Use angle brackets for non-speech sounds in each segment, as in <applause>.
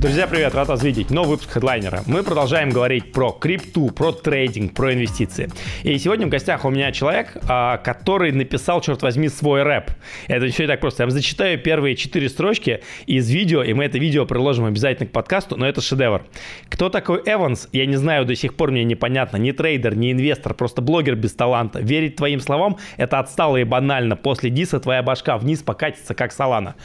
Друзья, привет, рад вас видеть. Новый выпуск хедлайнера. Мы продолжаем говорить про крипту, про трейдинг, про инвестиции. И сегодня в гостях у меня человек, а, который написал, черт возьми, свой рэп. Это все и так просто. Я вам зачитаю первые четыре строчки из видео, и мы это видео приложим обязательно к подкасту, но это шедевр. Кто такой Эванс? Я не знаю, до сих пор мне непонятно. Не трейдер, не инвестор, просто блогер без таланта. Верить твоим словам – это отстало и банально. После диса твоя башка вниз покатится, как салана.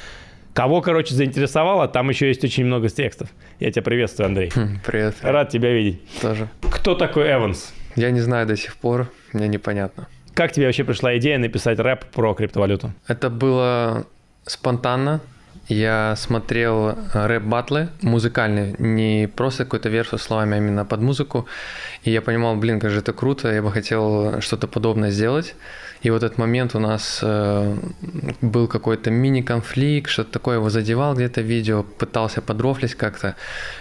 Кого, короче, заинтересовало, там еще есть очень много текстов. Я тебя приветствую, Андрей. Хм, привет. Рад тебя видеть. Тоже. Кто такой Эванс? Я не знаю до сих пор, мне непонятно. Как тебе вообще пришла идея написать рэп про криптовалюту? Это было спонтанно. Я смотрел э, рэп-батлы музыкальные, не просто какой-то верх со словами, а именно под музыку. И я понимал, блин, как же это круто, я бы хотел что-то подобное сделать. И вот этот момент у нас э, был какой-то мини-конфликт, что-то такое, его задевал где-то видео, пытался подрофлить как-то.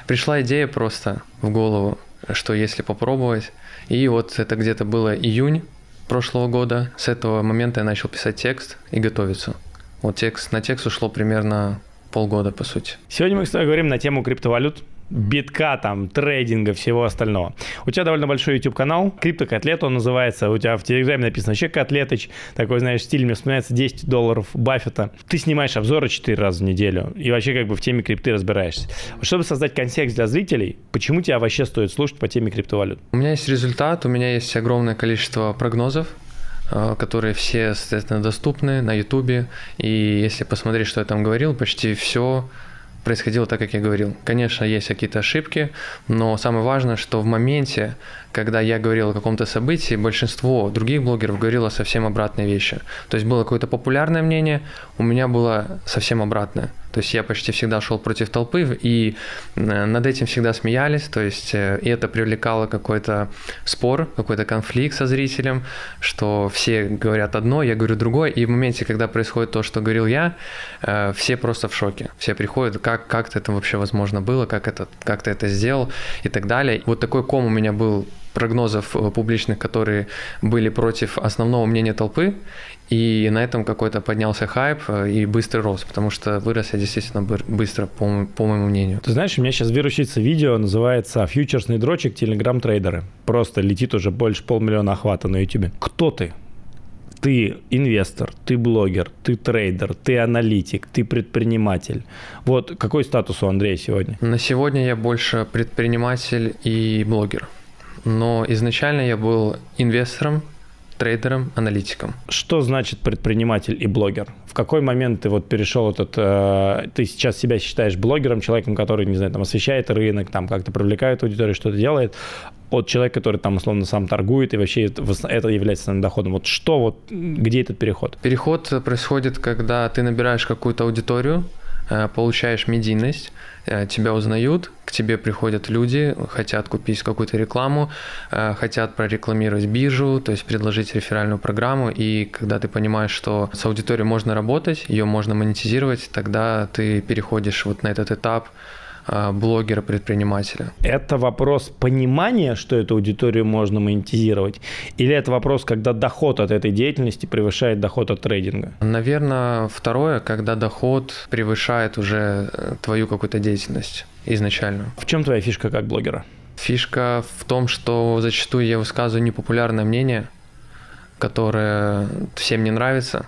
Пришла идея просто в голову, что если попробовать. И вот это где-то было июнь прошлого года. С этого момента я начал писать текст и готовиться. Вот текст, на текст ушло примерно полгода, по сути. Сегодня мы с тобой говорим на тему криптовалют битка, там, трейдинга, всего остального. У тебя довольно большой YouTube-канал, Криптокотлет он называется, у тебя в Телеграме написано вообще Котлетыч, такой, знаешь, стиль, мне вспоминается 10 долларов Баффета. Ты снимаешь обзоры 4 раза в неделю и вообще как бы в теме крипты разбираешься. Чтобы создать контекст для зрителей, почему тебя вообще стоит слушать по теме криптовалют? У меня есть результат, у меня есть огромное количество прогнозов, э, которые все, соответственно, доступны на Ютубе. И если посмотреть, что я там говорил, почти все происходило так, как я говорил. Конечно, есть какие-то ошибки, но самое важное, что в моменте, когда я говорил о каком-то событии, большинство других блогеров говорило совсем обратные вещи. То есть было какое-то популярное мнение, у меня было совсем обратное. То есть я почти всегда шел против толпы, и э, над этим всегда смеялись, то есть э, и это привлекало какой-то спор, какой-то конфликт со зрителем, что все говорят одно, я говорю другое, и в моменте, когда происходит то, что говорил я, э, все просто в шоке. Все приходят, как, как это вообще возможно было, как, это, как ты это сделал и так далее. Вот такой ком у меня был прогнозов публичных, которые были против основного мнения толпы, и на этом какой-то поднялся хайп э, и быстрый рост, потому что вырос я действительно быстро, по, по моему мнению. Ты знаешь, у меня сейчас вирусится видео, называется «Фьючерсный дрочек телеграм-трейдеры». Просто летит уже больше полмиллиона охвата на YouTube. Кто ты? ты инвестор, ты блогер, ты трейдер, ты аналитик, ты предприниматель. Вот какой статус у Андрея сегодня? На сегодня я больше предприниматель и блогер. Но изначально я был инвестором, трейдером, аналитиком. Что значит предприниматель и блогер? В какой момент ты вот перешел этот... Э, ты сейчас себя считаешь блогером, человеком, который, не знаю, там освещает рынок, там как-то привлекает аудиторию, что-то делает, от человека, который там условно сам торгует, и вообще это, это является своим доходом. Вот что, вот где этот переход? Переход происходит, когда ты набираешь какую-то аудиторию, э, получаешь медийность, тебя узнают, к тебе приходят люди, хотят купить какую-то рекламу, э, хотят прорекламировать биржу, то есть предложить реферальную программу, и когда ты понимаешь, что с аудиторией можно работать, ее можно монетизировать, тогда ты переходишь вот на этот этап блогера-предпринимателя. Это вопрос понимания, что эту аудиторию можно монетизировать, или это вопрос, когда доход от этой деятельности превышает доход от трейдинга? Наверное, второе, когда доход превышает уже э, твою какую-то деятельность изначально. В чем твоя фишка как блогера? Фишка в том, что зачастую я высказываю непопулярное мнение, которое всем не нравится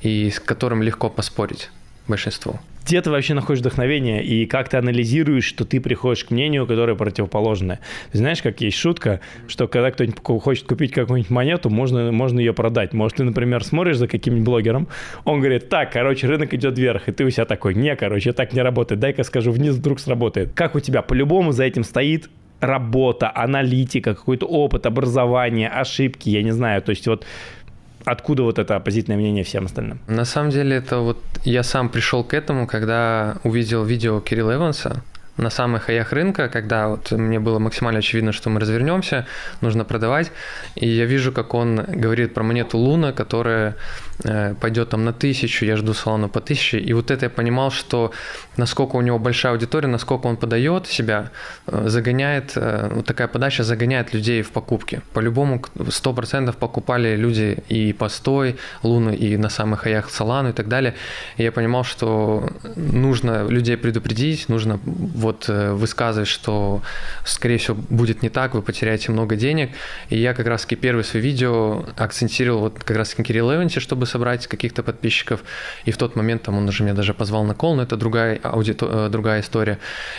и с которым легко поспорить большинству где ты вообще находишь вдохновение и как ты анализируешь, что ты приходишь к мнению, которое противоположное. Ты знаешь, как есть шутка, что когда кто-нибудь хочет купить какую-нибудь монету, можно, можно ее продать. Может, ты, например, смотришь за каким-нибудь блогером, он говорит, так, короче, рынок идет вверх, и ты у себя такой, не, короче, так не работает, дай-ка скажу, вниз вдруг сработает. Как у тебя? По-любому за этим стоит работа, аналитика, какой-то опыт, образование, ошибки, я не знаю. То есть вот откуда вот это позитивное мнение всем остальным? На самом деле это вот я сам пришел к этому, когда увидел видео Кирилла Эванса, на самых хаях рынка, когда вот мне было максимально очевидно, что мы развернемся, нужно продавать. И я вижу, как он говорит про монету Луна, которая пойдет там на тысячу, я жду салона по тысяче. И вот это я понимал, что насколько у него большая аудитория, насколько он подает себя, э, загоняет, э, вот такая подача загоняет людей в покупки. По-любому 100% покупали люди и постой Луны, и на самых хаях Солану и так далее. И я понимал, что нужно людей предупредить, нужно вот э, высказывать, что, скорее всего, будет не так, вы потеряете много денег. И я как раз-таки первое свое видео акцентировал вот как раз-таки Кирилл Эвенси, чтобы собрать каких-то подписчиков. И в тот момент там он уже меня даже позвал на кол, но это другая, аудито, э, другая история.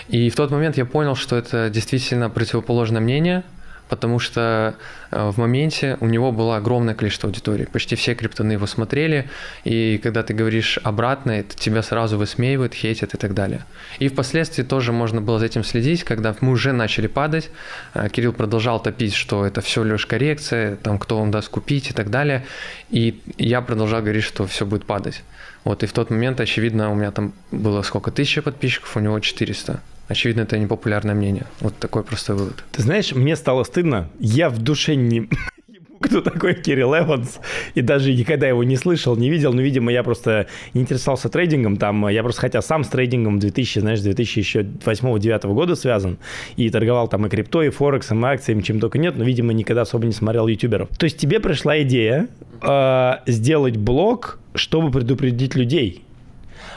И в тот момент я понял, что это действительно противоположное мнение – потому что э, в моменте у него было огромное количество аудитории. Почти все криптоны его смотрели, и когда ты говоришь обратное, тебя сразу высмеивают, хейтят и так далее. И впоследствии тоже можно было за этим следить, когда мы уже начали падать, э, Кирилл продолжал топить, что это все лишь коррекция, там кто вам даст купить и так далее, и я продолжал говорить, что все будет падать. Вот, и в тот момент, очевидно, у меня там было сколько, тысяча подписчиков, у него 400. Очевидно, это непопулярное мнение. Вот такой простой вывод. Ты знаешь, мне стало стыдно. Я в душе не <laughs> кто такой Кирилл Эванс, и даже никогда его не слышал, не видел, но, видимо, я просто не интересовался трейдингом, там, я просто хотя сам с трейдингом 2000, знаешь, 2008-2009 года связан, и торговал там и крипто, и форексом, и акциями, чем только нет, но, видимо, никогда особо не смотрел ютуберов. То есть тебе пришла идея э, сделать блог, чтобы предупредить людей,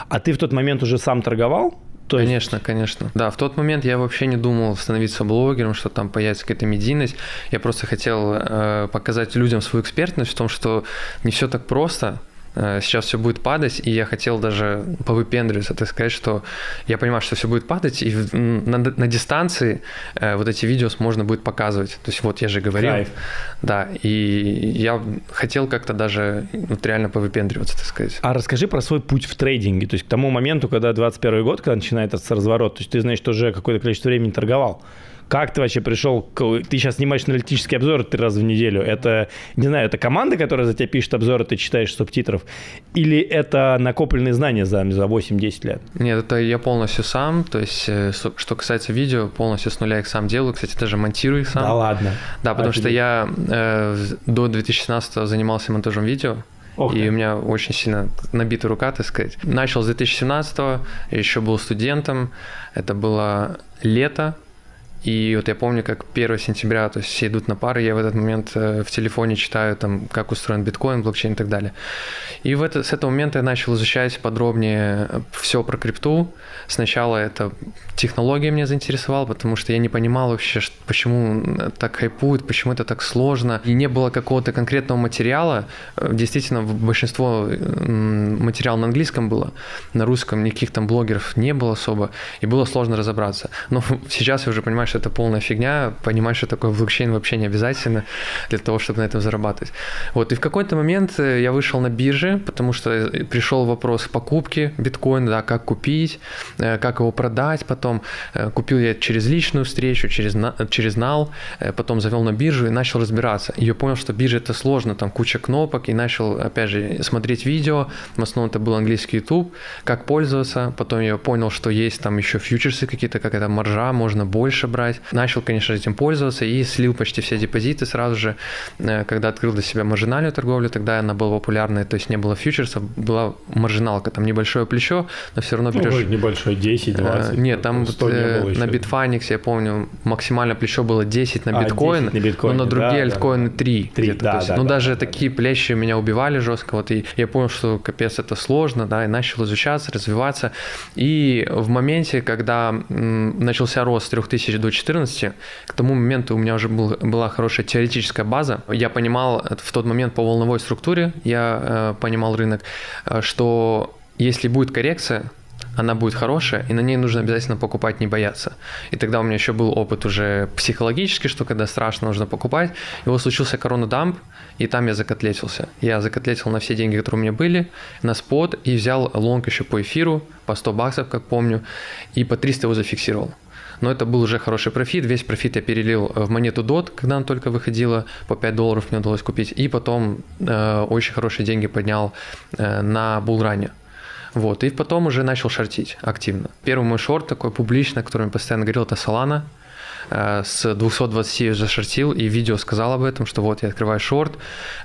а ты в тот момент уже сам торговал? То есть... Конечно, конечно. Да, в тот момент я вообще не думал становиться блогером, что там появится какая-то медийность. Я просто хотел э, показать людям свою экспертность в том, что не все так просто. Э, сейчас все будет падать, и я хотел даже повыпендриваться, так сказать, что я понимаю, что все будет падать, и на, на дистанции э, вот эти видео можно будет показывать. То есть вот я же говорил. Кайф. Да, и я хотел как-то даже вот реально повыпендриваться, так сказать. А расскажи про свой путь в трейдинге, то есть к тому моменту, когда 21 год, когда начинается разворот, то есть ты, значит, уже какое-то количество времени торговал. Как ты вообще пришел? К... Ты сейчас снимаешь аналитический обзор три раза в неделю. Это, не знаю, это команда, которая за тебя пишет обзоры, ты читаешь субтитров? Или это накопленные знания за, за 8-10 лет? Нет, это я полностью сам. То есть, э, что касается видео, полностью с нуля их сам делаю. Кстати, даже монтирую их сам. Да ладно? Да, потому Офигеть. что я э, до 2016 занимался монтажом видео. Ох и у меня очень сильно набита рука, так сказать. Начал с 2017 еще был студентом. Это было лето и вот я помню, как 1 сентября, то есть все идут на пары, я в этот момент э, в телефоне читаю, там, как устроен биткоин, блокчейн и так далее. И в это, с этого момента я начал изучать подробнее все про крипту. Сначала это технология меня заинтересовала, потому что я не понимал вообще, почему так хайпует, почему это так сложно. И не было какого-то конкретного материала. Э, действительно, большинство материала на английском было, на русском никаких там блогеров не было особо, и было сложно разобраться. Но <laughs> сейчас я уже понимаю, что что это полная фигня, понимаешь, что такое блокчейн вообще не обязательно для того, чтобы на этом зарабатывать. Вот, и в какой-то момент э, я вышел на бирже, потому что э, пришел вопрос покупки биткоина, да, как купить, э, как его продать потом. Купил я через личную встречу, через, через нал, потом завел на биржу и начал разбираться. И я понял, что биржа это сложно, там куча кнопок, и начал, опять же, смотреть видео, в основном это был английский YouTube, как пользоваться, потом я понял, что есть там еще фьючерсы какие-то, как это маржа, можно больше брать, брать. Начал, конечно, этим пользоваться и слил почти все депозиты сразу же, э, когда открыл для себя маржинальную торговлю, тогда она была популярной, то есть не было фьючерсов, была маржиналка, там небольшое плечо, но все равно берешь... Ну, небольшое, 10, 20. Э, нет, там вот, э, на Bitfinex, я помню, максимально плечо было 10 на биткоин, а, на биткоин но на другие да, альткоины 3. 3 да, да, ну, да, даже да, такие да. плечи меня убивали жестко, вот, и я понял, что капец, это сложно, да, и начал изучаться, развиваться, и в моменте, когда начался рост с 3000 до 14, к тому моменту у меня уже был, была хорошая теоретическая база. Я понимал в тот момент по волновой структуре, я э, понимал рынок, э, что если будет коррекция, она будет хорошая, и на ней нужно обязательно покупать, не бояться. И тогда у меня еще был опыт уже психологический, что когда страшно, нужно покупать. И вот случился коронадамп, и там я закотлетился. Я закотлетил на все деньги, которые у меня были, на спот, и взял лонг еще по эфиру, по 100 баксов, как помню, и по 300 его зафиксировал но это был уже хороший профит. Весь профит я перелил в монету DOT, когда она только выходила, по 5 долларов мне удалось купить, и потом э, очень хорошие деньги поднял э, на булране. Вот, и потом уже начал шортить активно. Первый мой шорт такой публичный, о котором я постоянно говорил, это Solana э, с 220 зашортил, и видео сказал об этом, что вот я открываю шорт,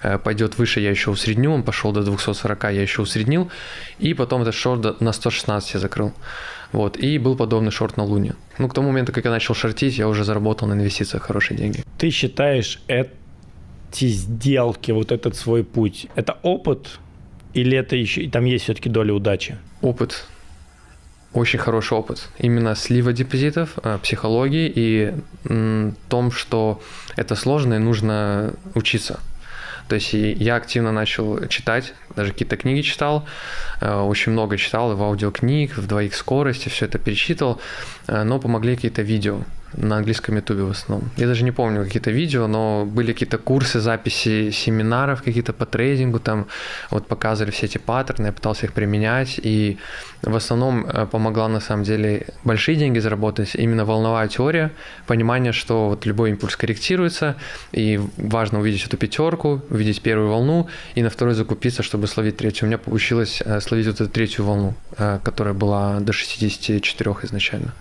э, пойдет выше, я еще усредню, он пошел до 240, я еще усреднил, и потом этот шорт на 116 я закрыл. Вот, и был подобный шорт на Луне. Ну, к тому моменту, как я начал шортить, я уже заработал на инвестициях хорошие деньги. Ты считаешь эти сделки, вот этот свой путь, это опыт или это еще, там есть все-таки доля удачи? Опыт. очень хороший опыт. Именно слива депозитов, э, психологии и том, что это сложно и нужно учиться. То есть я активно начал читать, даже какие-то книги читал, э, очень много читал в аудиокниг, в двоих скорости, все это перечитывал, э, но помогли какие-то видео на английском ютубе в основном. Я даже не помню какие-то видео, но были какие-то курсы, записи семинаров какие-то по трейдингу, там вот показывали все эти паттерны, я пытался их применять, и в основном э, помогла на самом деле большие деньги заработать, именно волновая теория, понимание, что вот любой импульс корректируется, и важно увидеть эту пятерку, увидеть первую волну, и на второй закупиться, чтобы словить третью. У меня получилось э, словить вот эту третью волну, э, которая была до 64 изначально.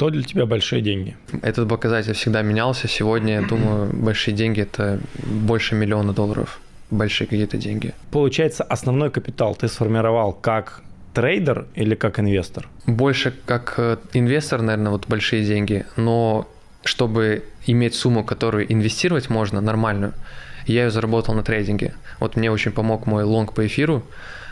Что для тебя большие деньги? Этот показатель всегда менялся. Сегодня, я думаю, большие деньги – это больше миллиона долларов. Большие какие-то деньги. Получается, основной капитал ты сформировал как трейдер или как инвестор? Больше как э, инвестор, наверное, вот большие деньги. Но чтобы иметь сумму, которую инвестировать можно, нормальную, я ее заработал на трейдинге. Вот мне очень помог мой лонг по эфиру.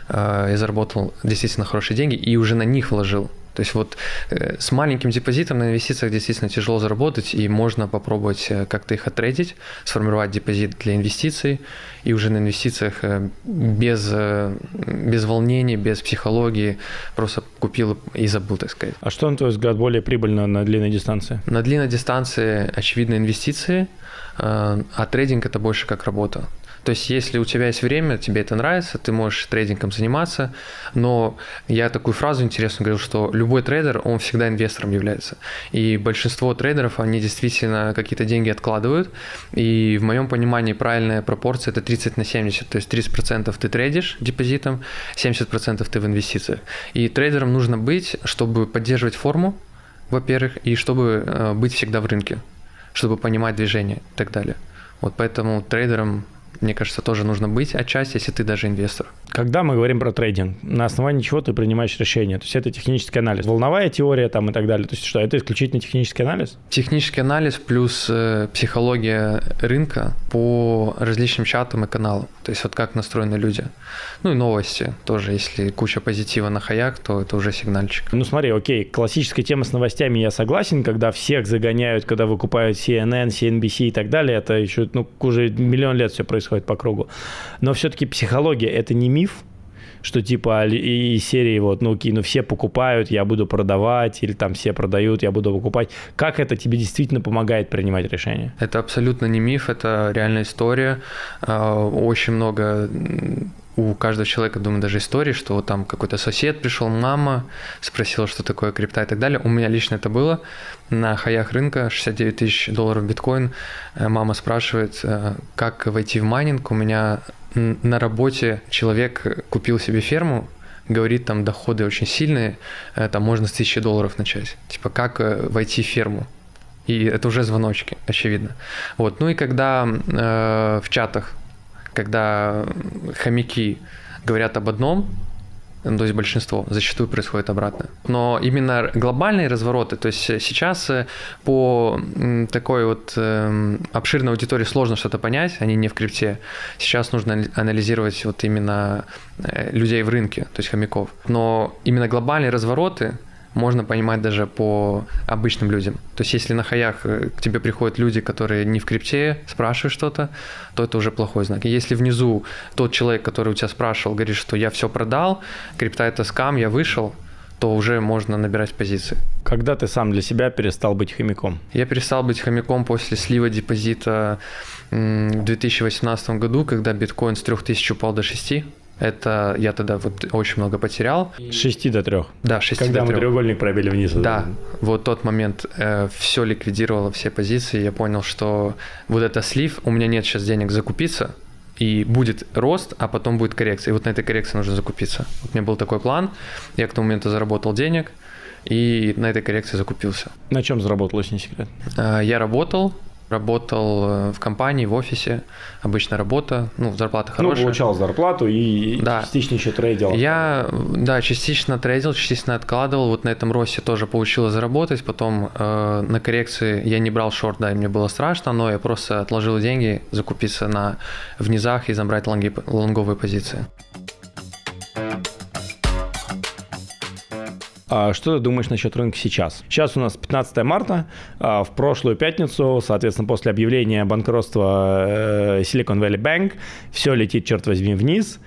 Э, я заработал действительно хорошие деньги и уже на них вложил. То есть вот э, с маленьким депозитом на инвестициях действительно тяжело заработать, и можно попробовать э, как-то их отредить, сформировать депозит для инвестиций, и уже на инвестициях э, без, без волнений, без психологии просто купил и забыл, так сказать. А что, на твой взгляд, более прибыльно на длинной дистанции? На длинной дистанции, очевидно, инвестиции, а трейдинг – это больше как работа. То есть, если у тебя есть время, тебе это нравится, ты можешь трейдингом заниматься, но я такую фразу интересную говорил, что любой трейдер, он всегда инвестором является. И большинство трейдеров, они действительно какие-то деньги откладывают, и в моем понимании правильная пропорция это 30 на 70, то есть 30% ты трейдишь депозитом, 70% ты в инвестициях. И трейдером нужно быть, чтобы поддерживать форму, во-первых, и чтобы э, быть всегда в рынке, чтобы понимать движение и так далее. Вот поэтому трейдером мне кажется, тоже нужно быть отчасти, если ты даже инвестор. Когда мы говорим про трейдинг, на основании чего ты принимаешь решение? То есть это технический анализ, волновая теория там и так далее. То есть что, это исключительно технический анализ? Технический анализ плюс э, психология рынка по различным чатам и каналам. То есть вот как настроены люди. Ну и новости тоже. Если куча позитива на хаяк, то это уже сигнальчик. Ну смотри, окей, классическая тема с новостями я согласен, когда всех загоняют, когда выкупают CNN, CNBC и так далее. Это еще, ну, уже миллион лет все происходит по кругу. Но все-таки психология – это не миф, что типа и серии вот, ну окей, ну все покупают, я буду продавать, или там все продают, я буду покупать. Как это тебе действительно помогает принимать решения? Это абсолютно не миф, это реальная история. А, очень много у каждого человека, думаю, даже истории, что там какой-то сосед пришел, мама спросила, что такое крипта и так далее. У меня лично это было на хаях рынка, 69 тысяч долларов биткоин. Э, мама спрашивает, э, как войти в майнинг. У меня на работе человек купил себе ферму, говорит, там доходы очень сильные, э, там можно с 1000 долларов начать. Типа, как войти в ферму? И это уже звоночки, очевидно. Вот. Ну и когда э, в чатах когда хомяки говорят об одном, ну, то есть большинство, зачастую происходит обратно. Но именно глобальные развороты, то есть сейчас э, по такой вот эм, обширной аудитории сложно что-то понять, они не в крипте. Сейчас нужно анализировать вот именно э, людей в рынке, то есть хомяков. Но именно глобальные развороты, можно понимать даже по обычным людям. То есть если на хаях э, к тебе приходят люди, которые не в крипте, спрашивают что-то, то это уже плохой знак. И если внизу тот человек, который у тебя спрашивал, говорит, что я все продал, крипта это скам, я вышел, то уже можно набирать позиции. Когда ты сам для себя перестал быть хомяком? Я перестал быть хомяком после слива депозита в 2018 году, когда биткоин с 3000 упал до 6. Это я тогда вот очень много потерял. С 6 до 3. Да, 6 Когда до 3. мы треугольник пробили вниз. Да, вот тот момент э, все ликвидировало, все позиции. Я понял, что вот это слив, у меня нет сейчас денег закупиться, и будет рост, а потом будет коррекция. И вот на этой коррекции нужно закупиться. Вот у меня был такой план, я к тому моменту заработал денег, и на этой коррекции закупился. На чем заработал, если не секрет? Э, я работал, Работал э, в компании, в офисе, обычная работа, ну, зарплата ну, хорошая. Ну, получал зарплату и да. частично еще трейдил. Я, да, частично трейдил, частично откладывал, вот на этом росте тоже получилось заработать, потом э, на коррекции я не брал шорт, да, и мне было страшно, но я просто отложил деньги, закупиться на в низах и забрать лонги, лонговые позиции. А что ты думаешь насчет рынка сейчас? Сейчас у нас 15 марта, а в прошлую пятницу, соответственно, после объявления банкротства э, Silicon Valley Bank, все летит, черт возьми, вниз.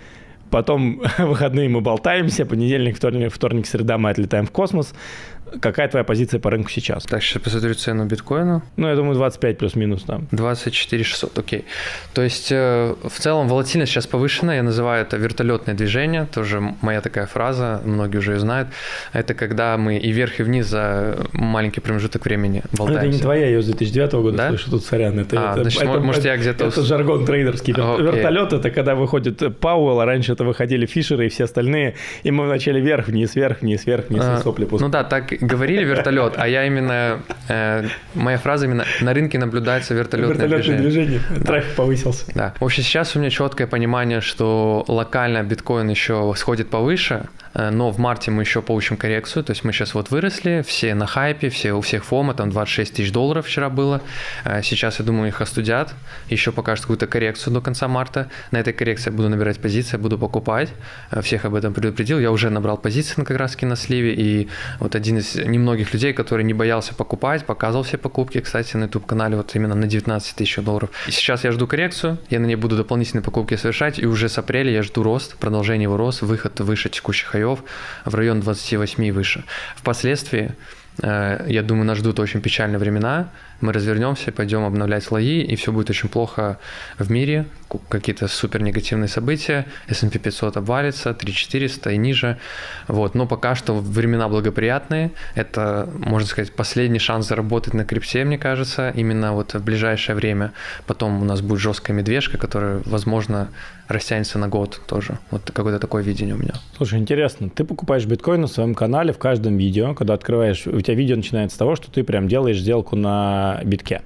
Потом <laughs> выходные мы болтаемся, понедельник, вторник, вторник, среда мы отлетаем в космос. Какая твоя позиция по рынку сейчас? Так, сейчас посмотрю цену биткоина. Ну, я думаю, 25 плюс-минус там. 24 600, окей. То есть, э, в целом, волатильность сейчас повышена. Я называю это вертолетное движение. Тоже моя такая фраза, многие уже ее знают. Это когда мы и вверх, и вниз за маленький промежуток времени болтаемся. Это не твоя, я с 2009 года да? слышу, тут сорян. Это, а, это, значит, это, может, это, я где-то... Это жаргон трейдерский. Okay. Вертолет — это когда выходит Пауэлл, а раньше это выходили Фишеры и все остальные, и мы вначале вверх-вниз, вверх-вниз, вверх-вниз, а, сопли пускаем. Ну да, так говорили вертолет, а я именно, э, моя фраза именно, на рынке наблюдается вертолетное, вертолетное движение. движение. Трафик повысился. Да. В общем, сейчас у меня четкое понимание, что локально биткоин еще сходит повыше, но в марте мы еще получим коррекцию, то есть мы сейчас вот выросли, все на хайпе, все, у всех фома, там 26 тысяч долларов вчера было, э, сейчас, я думаю, их остудят, еще покажут какую-то коррекцию до конца марта, на этой коррекции я буду набирать позиции, буду покупать, э, всех об этом предупредил, я уже набрал позиции на как раз на сливе, и вот один из немногих людей, который не боялся покупать, показывал все покупки, кстати, на YouTube-канале вот именно на 19 тысяч долларов. И сейчас я жду коррекцию, я на ней буду дополнительные покупки совершать, и уже с апреля я жду рост, продолжение его рост, выход выше текущих хаев в район 28 и выше. Впоследствии, э, я думаю, нас ждут очень печальные времена, мы развернемся, пойдем обновлять слои, и все будет очень плохо в мире, какие-то супер негативные события, S&P 500 обвалится, 3400 и ниже, вот, но пока что времена благоприятные, это, можно сказать, последний шанс заработать на крипте, мне кажется, именно вот в ближайшее время, потом у нас будет жесткая медвежка, которая, возможно, растянется на год тоже, вот какое-то такое видение у меня. Слушай, интересно, ты покупаешь биткоин на своем канале в каждом видео, когда открываешь, у тебя видео начинается с того, что ты прям делаешь сделку на битке.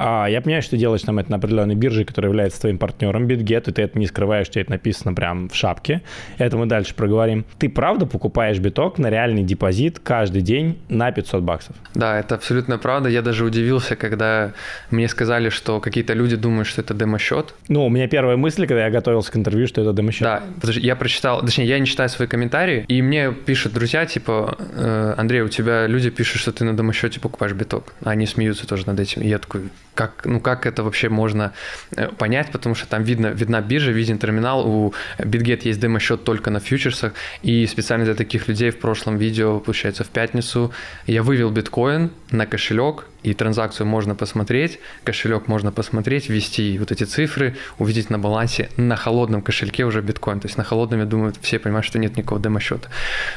А я понимаю, что делаешь там это на определенной бирже, которая является твоим партнером BitGet, и ты это не скрываешь, тебе это написано прям в шапке. Это мы дальше проговорим. Ты правда покупаешь биток на реальный депозит каждый день на 500 баксов? Да, это абсолютно правда. Я даже удивился, когда мне сказали, что какие-то люди думают, что это демо-счет. Ну, у меня первая мысль, когда я готовился к интервью, что это демо-счет. Да, я прочитал, точнее, я не читаю свои комментарии, и мне пишут друзья, типа, «Э, Андрей, у тебя люди пишут, что ты на демо-счете покупаешь биток. А они смеются тоже над этим. И я такой, как, ну, как это вообще можно э, понять, потому что там видно, видна биржа, виден терминал, у BitGet есть демо-счет только на фьючерсах, и специально для таких людей в прошлом видео, получается, в пятницу я вывел биткоин на кошелек, и транзакцию можно посмотреть, кошелек можно посмотреть, ввести вот эти цифры, увидеть на балансе на холодном кошельке уже биткоин. То есть на холодном, я думаю, все понимают, что нет никакого демо-счета.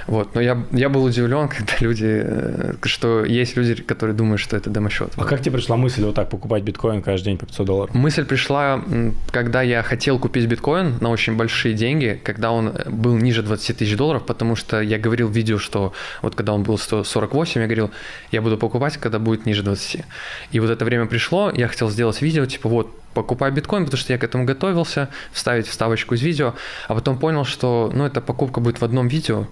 Вот. Но я, я был удивлен, <laughs> когда люди, э, что есть люди, которые думают, что это демо-счет. А как тебе пришла мысль вот так покупать биткоин каждый день по 500 долларов? Мысль пришла, когда я хотел купить биткоин на очень большие деньги, когда он был ниже 20 тысяч долларов, потому что я говорил в видео, что вот когда он был 148, я говорил, я буду покупать, когда будет ниже 20 20. И вот это время пришло, я хотел сделать видео, типа вот, покупай биткоин, потому что я к этому готовился, вставить вставочку из видео, а потом понял, что, ну, эта покупка будет в одном видео,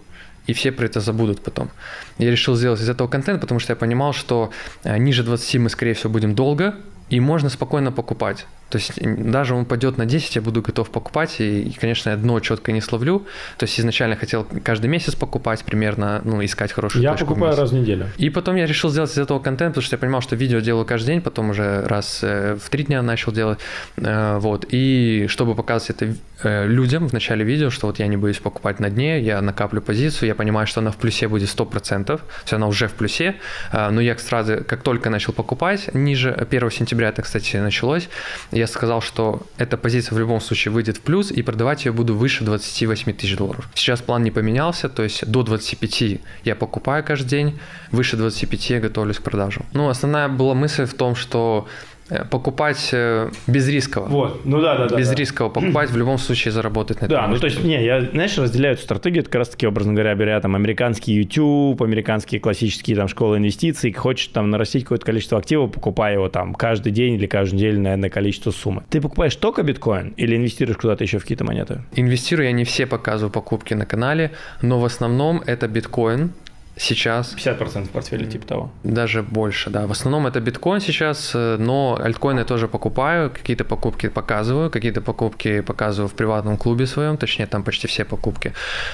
и все про это забудут потом. Я решил сделать из этого контент, потому что я понимал, что э, ниже 20 мы, скорее всего, будем долго, и можно спокойно покупать. То есть даже он пойдет на 10, я буду готов покупать, и, и, конечно, я дно четко не словлю. То есть изначально хотел каждый месяц покупать примерно, ну, искать хорошую я точку. Я покупаю раз в неделю. И потом я решил сделать из этого контент, потому что я понимал, что видео делаю каждый день, потом уже раз э, в три дня начал делать. Э, вот. И чтобы показать это э, людям в начале видео, что вот я не боюсь покупать на дне, я накаплю позицию, я понимаю, что она в плюсе будет 100%, то есть она уже в плюсе, но я сразу, как только начал покупать, ниже 1 сентября это, кстати, началось, я сказал, что эта позиция в любом случае выйдет в плюс, и продавать ее буду выше 28 тысяч долларов. Сейчас план не поменялся, то есть до 25 я покупаю каждый день, выше 25 я готовлюсь к продажу. Ну, основная была мысль в том, что покупать э, безрисково. Вот, ну да, да, да. Безрисково да. покупать, в любом случае заработать на этом. Да, ну то есть, не, я, знаешь, разделяю эту стратегию, это как раз таки, образно говоря, беря там американский YouTube, американские классические там школы инвестиций, хочешь там нарастить какое-то количество активов, покупай его там каждый день или каждую неделю на, на количество суммы. Ты покупаешь только биткоин или инвестируешь куда-то еще в какие-то монеты? Инвестирую, я не все показываю покупки на канале, но в основном это биткоин, сейчас. 50% портфеля типа того. Даже больше, да. В основном это биткоин сейчас, э, но альткоины тоже покупаю, какие-то покупки показываю, какие-то покупки показываю в приватном клубе своем, точнее там почти все покупки.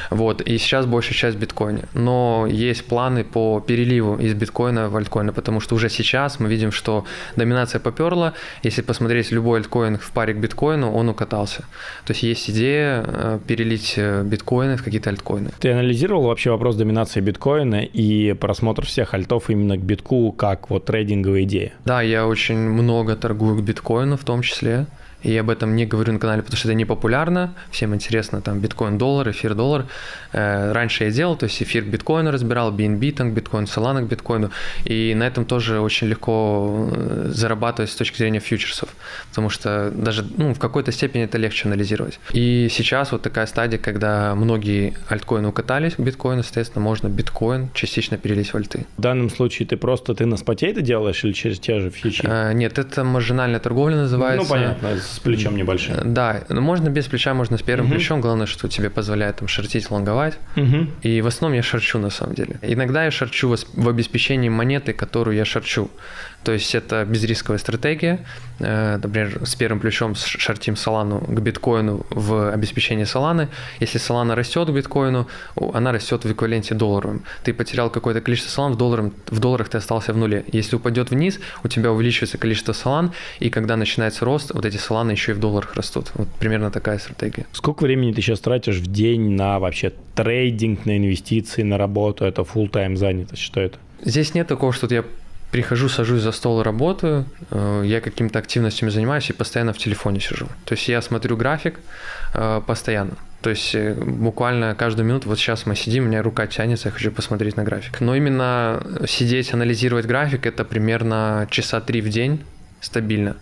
Вот, и сейчас большая часть в биткоине. Но есть планы по переливу из биткоина в альткоины, потому что уже сейчас мы видим, что доминация поперла. Если посмотреть любой альткоин в паре к биткоину, он укатался. То есть есть идея э, перелить э, биткоины в какие-то альткоины. Ты анализировал вообще вопрос доминации биткоина и просмотр всех альтов именно к битку как вот трейдинговая идея? Да, я очень много торгую к биткоину в том числе и я об этом не говорю на канале, потому что это не популярно, всем интересно там биткоин доллар, эфир доллар. Э, раньше я делал, то есть эфир к биткоину разбирал, BNB там биткоин, Solana к биткоину, и на этом тоже очень легко э, зарабатывать с точки зрения фьючерсов, потому что даже ну, в какой-то степени это легче анализировать. И сейчас вот такая стадия, когда многие альткоины укатались к биткоину, соответственно, можно биткоин частично перелить в альты. В данном случае ты просто ты на споте это делаешь или через те же фьючи? Э, нет, это маржинальная торговля называется. Ну, понятно, с плечом небольшим. Да, ну, можно без плеча, можно с первым угу. плечом. Главное, что тебе позволяет там шортить, лонговать. Угу. И в основном я шарчу на самом деле. Иногда я шарчу в обеспечении монеты, которую я шарчу. То есть это безрисковая стратегия. Э, например, с первым плечом шортим Солану к биткоину в обеспечении Соланы. Если Солана растет к биткоину, она растет в эквиваленте долларовым. Ты потерял какое-то количество Солан, в, долларах, в долларах ты остался в нуле. Если упадет вниз, у тебя увеличивается количество Солан, и когда начинается рост, вот эти Соланы еще и в долларах растут. Вот примерно такая стратегия. Сколько времени ты сейчас тратишь в день на вообще трейдинг, на инвестиции, на работу? Это full тайм занятость? Что это? Здесь нет такого, что я прихожу, сажусь за стол и работаю, э, я какими-то активностями занимаюсь и постоянно в телефоне сижу. То есть я смотрю график э, постоянно. То есть э, буквально каждую минуту, вот сейчас мы сидим, у меня рука тянется, я хочу посмотреть на график. Но именно сидеть, анализировать график, это примерно часа три в день стабильно.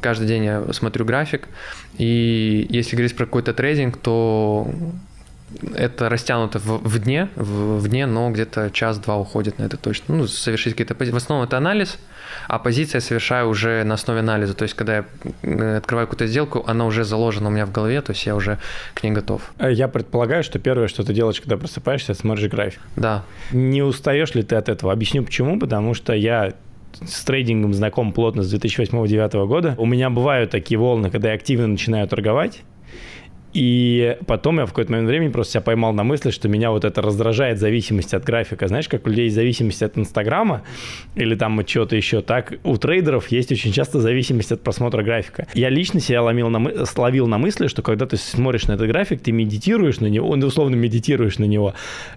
Каждый день я смотрю график, и если говорить про какой-то трейдинг, то это растянуто в, в дне, в, в дне, но где-то час-два уходит на это точно. Ну, совершить какие-то позиции. В основном это анализ, а позиция совершаю уже на основе анализа. То есть, когда я э, открываю какую-то сделку, она уже заложена у меня в голове, то есть я уже к ней готов. Э, я предполагаю, что первое, что ты делаешь, когда просыпаешься, это смотришь график. Да. Не устаешь ли ты от этого? Объясню почему. Потому что я с трейдингом знаком плотно с 2008-2009 года. У меня бывают такие волны, когда я активно начинаю торговать, и потом я в какой-то момент времени просто себя поймал на мысли, что меня вот это раздражает зависимость от графика. Знаешь, как у людей зависимость от Инстаграма или там от чего-то еще, так у трейдеров есть очень часто зависимость от просмотра графика. Я лично себя ломил на, словил на мысли, что когда ты смотришь на этот график, ты медитируешь на него, он условно медитируешь на него,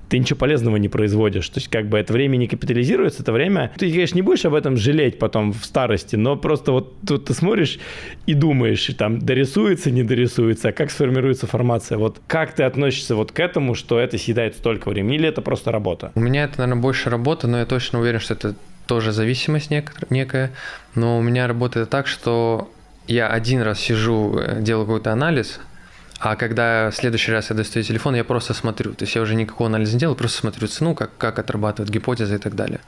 ты ничего полезного не производишь. То есть как бы это время не капитализируется, это время... Ты, конечно, не будешь об этом жалеть потом в старости, но просто вот тут ты смотришь и думаешь, и там дорисуется, не дорисуется, а как сформируется формируется формация. Вот как ты относишься вот к этому, что это съедает столько времени, или это просто работа? У меня это, наверное, больше работа, но я точно уверен, что это тоже зависимость некая. Но у меня работает так, что я один раз сижу, э, делаю какой-то анализ, а когда в следующий раз я достаю телефон, я просто смотрю. То есть я уже никакого анализа не делаю, просто смотрю цену, как, как отрабатывает гипотеза и так далее.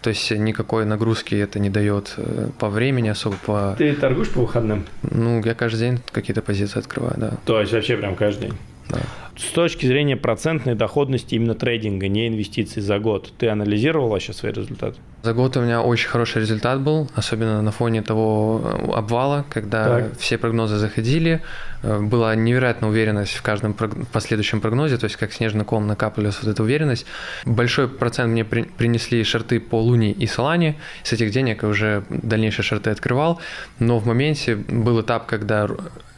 То есть никакой нагрузки это не дает э, по времени особо. По... Ты торгуешь по выходным? Ну, я каждый день какие-то позиции открываю, да. То есть вообще прям каждый день? Да. С точки зрения процентной доходности именно трейдинга, не инвестиций за год, ты анализировал вообще свои результаты? За год у меня очень хороший результат был, особенно на фоне того э, обвала, когда так. все прогнозы заходили. Э, была невероятная уверенность в каждом последующем прогнозе, то есть как снежный ком накапливалась вот эта уверенность. Большой процент мне при, принесли шарты по Луне и Солане. С этих денег я уже дальнейшие шарты открывал. Но в моменте был этап, когда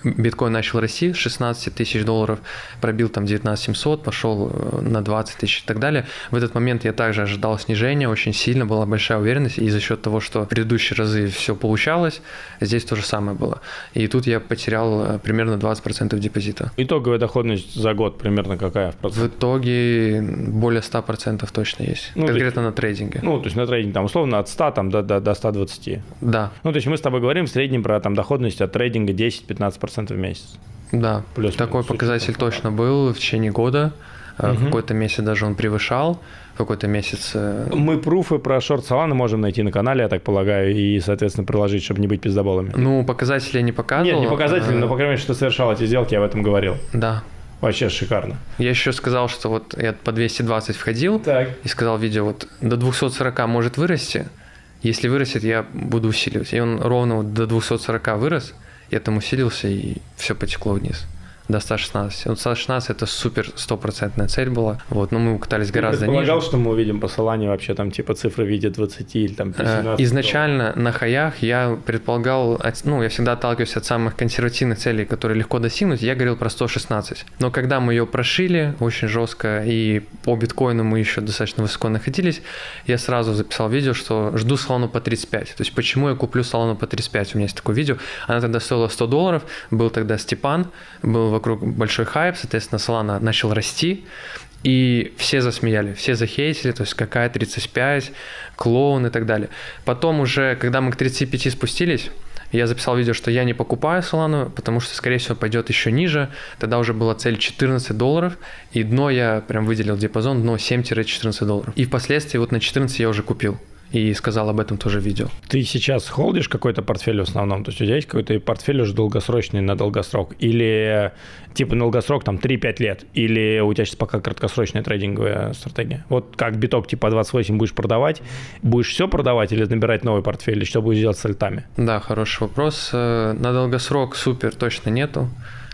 биткоин начал расти с 16 тысяч долларов, пробил там 19 700, пошел э, на 20 тысяч и так далее. В этот момент я также ожидал снижения, очень сильно была большая уверенность, и за счет того, что в предыдущие разы все получалось, здесь то же самое было. И тут я потерял э, примерно 20% депозита. Итоговая доходность за год примерно какая? В, в итоге более 100% точно есть. Ну, Конкретно есть, на трейдинге. Ну, то есть на трейдинге там условно от 100 там, до, до, до 120. Да. Ну, то есть мы с тобой говорим в среднем про там доходность от трейдинга 10-15% в месяц. Да, Плюс такой показатель точно был в течение года. Угу. Какой-то месяц даже он превышал, какой-то месяц... Э, Мы пруфы про шорт Solana можем найти на канале, я так полагаю, и, соответственно, приложить, чтобы не быть пиздоболами. Ну, показатели я не показывал. Нет, не показатели, но, по крайней мере, что совершал эти сделки, я об этом говорил. Да. Вообще шикарно. Я еще сказал, что вот я по 220 входил Так. и сказал видео, вот до 240 может вырасти, если вырастет, я буду усиливать. И он ровно вот до 240 вырос, я там усилился, и все потекло вниз до 116. Вот 116 это супер стопроцентная цель была. Вот, но мы катались гораздо Ты предполагал, ниже. что мы увидим посылание вообще там типа цифры в виде 20 или там Э, 17? Изначально на хаях я предполагал, ну, я всегда отталкиваюсь от самых консервативных целей, которые легко достигнуть, я говорил про 116. Но когда мы ее прошили очень жестко, и по биткоину мы еще достаточно высоко находились, я сразу записал видео, что жду салону по 35. То есть почему я куплю салону по 35? У меня есть такое видео. Она тогда стоила 100 долларов, был тогда Степан, был вокруг большой хайп, соответственно, Solana начал расти, и все засмеяли, все захейтили, то есть какая 35, клоун и так далее. Потом уже, когда мы к 35 спустились, я записал видео, что я не покупаю Solana, потому что, скорее всего, пойдет еще ниже. Тогда уже была цель 14 долларов, и дно я прям выделил диапазон, дно 7-14 долларов. И впоследствии вот на 14 я уже купил. И сказал об этом тоже видео. Ты сейчас холдишь какой-то портфель в основном? То есть у тебя есть какой-то портфель уже долгосрочный на долгосрок? Или типа на долгосрок там 3-5 лет? Или у тебя сейчас пока краткосрочная трейдинговая стратегия? Вот как биток типа 28 будешь продавать? Будешь все продавать или набирать новый портфель? Или что будешь делать с альтами? Да, хороший вопрос. Э, На долгосрок супер точно нету.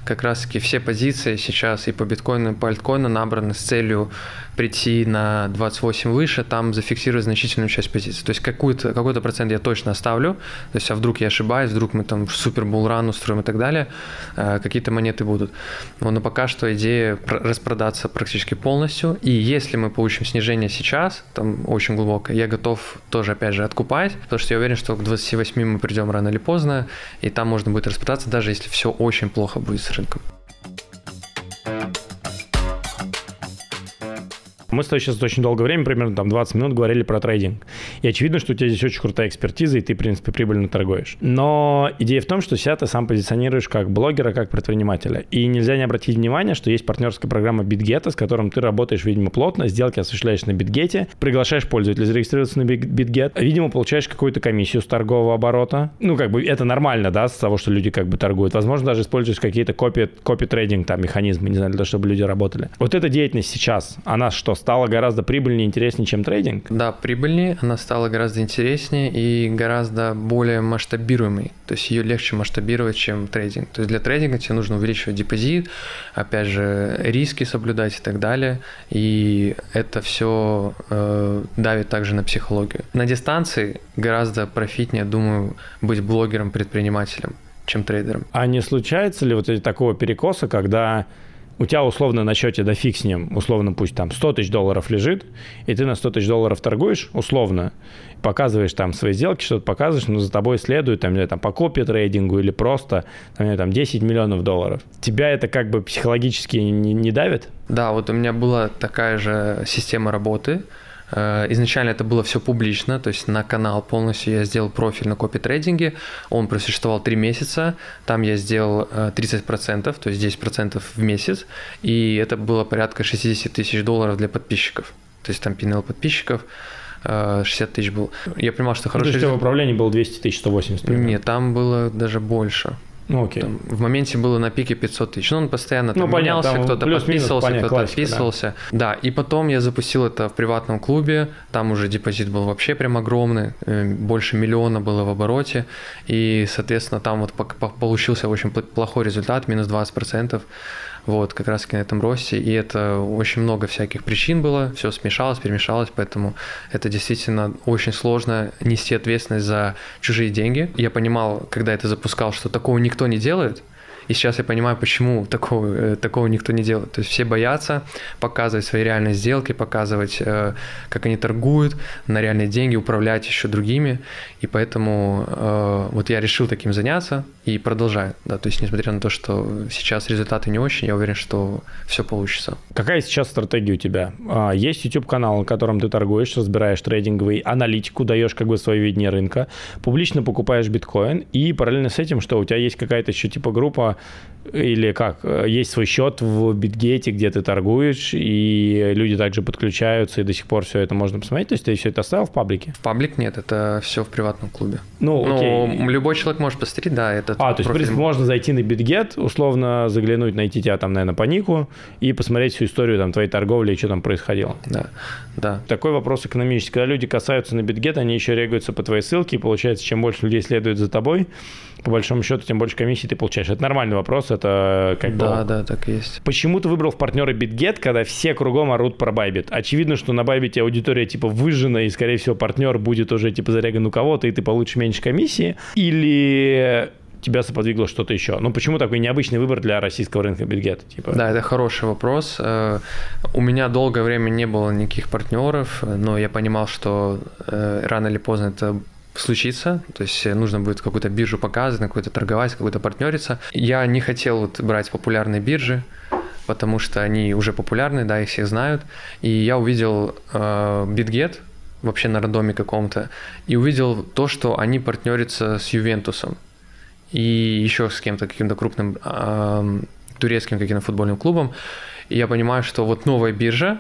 Как раз таки все позиции сейчас и по биткоину, и по альткоину набраны с целью прийти на 28 выше, там зафиксировать значительную часть позиций. То есть какую-то, какой-то процент я точно оставлю, то есть а вдруг я ошибаюсь, вдруг мы там супер булран устроим и так далее, э, какие-то монеты будут. Вот, Но пока что идея пр- распродаться практически полностью, и если мы получим снижение сейчас, там очень глубокое, я готов тоже опять же откупать, потому что я уверен, что к 28 мы придем рано или поздно, и там можно будет распродаться, даже если все очень плохо будет с рынком. Мы с тобой сейчас очень долгое время, примерно там 20 минут, говорили про трейдинг. И очевидно, что у тебя здесь очень крутая экспертиза, и ты, в принципе, прибыльно торгуешь. Но идея в том, что себя ты сам позиционируешь как блогера, как предпринимателя. И нельзя не обратить внимание, что есть партнерская программа BitGet, с которым ты работаешь, видимо, плотно, сделки осуществляешь на BitGet, приглашаешь пользователя зарегистрироваться на Bit- BitGet, видимо, получаешь какую-то комиссию с торгового оборота. Ну, как бы это нормально, да, с того, что люди как бы торгуют. Возможно, даже используешь какие-то копи, копи-трейдинг, там, механизмы, не знаю, для того, чтобы люди работали. Вот эта деятельность сейчас, она что, стала гораздо прибыльнее, интереснее, чем трейдинг? Да, прибыльнее, она стала гораздо интереснее и гораздо более масштабируемой. То есть ее легче масштабировать, чем трейдинг. То есть для трейдинга тебе нужно увеличивать депозит, опять же, риски соблюдать и так далее. И это все э, давит также на психологию. На дистанции гораздо профитнее, думаю, быть блогером-предпринимателем, чем трейдером. А не случается ли вот такого перекоса, когда у тебя условно на счете, да фиг с ним, условно пусть там 100 тысяч долларов лежит, и ты на 100 тысяч долларов торгуешь, условно, показываешь там свои сделки, что-то показываешь, но за тобой следует там, знаю, там по копи трейдингу или просто там, знаю, там 10 миллионов долларов. Тебя это как бы психологически не, не давит? Да, вот у меня была такая же система работы. Э, Изначально это было все публично, то есть на канал полностью я сделал профиль на копи-трейдинге. Он просуществовал 3 месяца. Там я сделал э, 30%, то есть 10% в месяц. И это было порядка 60 тысяч долларов для подписчиков. То есть там пинел подписчиков э, 60 тысяч был. Я понимал, что Ну, то есть в управлении было 200 тысяч, 180 примерно. Нет, там было даже больше. Ну, окей. Там в моменте было на пике 500 тысяч. Ну, он постоянно там Ну, понятно, менялся, кто-то подписывался, кто-то классика, да. отписывался. Да. и потом я запустил это в приватном клубе. Там уже депозит был вообще прям огромный. э, Больше миллиона было в обороте. И, соответственно, там вот получился очень пл- плохой результат, минус 20%. Вот, как раз таки на этом росте. И это очень много всяких причин было. Все смешалось, перемешалось. Поэтому это действительно очень сложно нести ответственность за чужие деньги. Я понимал, когда это запускал, что такого никто не делает. И сейчас я понимаю, почему такого, э, такого никто не делает. То есть все боятся показывать свои реальные сделки, показывать, э, как они торгуют на реальные деньги, управлять еще другими. И поэтому э, вот я решил таким заняться и продолжаю. Да, то есть несмотря на то, что сейчас результаты не очень, я уверен, что все получится. Какая сейчас стратегия у тебя? А, Есть YouTube-канал, на котором ты торгуешь, разбираешь трейдинговый, аналитику, даешь как бы свое видение рынка, публично покупаешь биткоин, и параллельно с этим, что у тебя есть какая-то еще типа группа или как? Есть свой счет в Битгете, где ты торгуешь, и люди также подключаются, и до сих пор все это можно посмотреть. То есть ты все это оставил в паблике? В паблик нет, это все в приватном клубе. Ну, окей. Но любой человек может посмотреть, да, это. А, то есть, в принципе, можно зайти на Битгет, условно заглянуть, найти тебя там, наверное, по нику и посмотреть всю историю там твоей торговли и что там происходило. Да, да. Такой вопрос экономический. Когда люди касаются на Битгет, они еще регаются по твоей ссылке, и получается, чем больше людей следует за тобой, по большому счету, тем больше комиссий ты получаешь. Это нормальный вопрос, это как Да, бы... да, так и есть. Почему ты выбрал в партнеры BitGet, когда все кругом орут про Bybit? Очевидно, что на Bybit аудитория типа выжжена, и, скорее всего, партнер будет уже типа зареган у кого-то, и ты получишь меньше комиссии. Или тебя сподвигло что-то еще? Ну, почему такой необычный выбор для российского рынка BitGet? Типа? Да, это хороший вопрос. Э, У меня долгое время не было никаких партнеров, но я понимал, что э, рано или поздно это случится, то есть нужно будет какую-то биржу показывать, на какую-то торговать, какую-то партнериться. Я не хотел вот брать популярные биржи, потому что они уже популярны, да, их все знают. И я увидел э, BitGet вообще на рандоме каком-то, и увидел то, что они партнерятся с Ювентусом и еще с кем-то, каким-то крупным э, турецким каким-то футбольным клубом. И я понимаю, что вот новая биржа,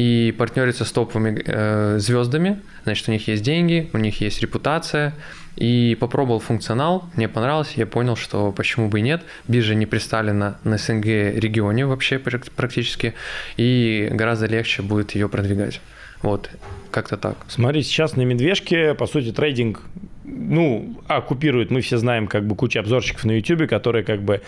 и партнерится с топовыми э, звездами, значит, у них есть деньги, у них есть репутация, и попробовал функционал, мне понравилось, я понял, что почему бы и нет, биржа не представлена на СНГ регионе вообще практически, и гораздо легче будет ее продвигать. Вот, как-то так. Смотри, сейчас на медвежке, по сути, трейдинг ну, оккупирует, мы все знаем, как бы, куча обзорщиков на YouTube, которые, как бы,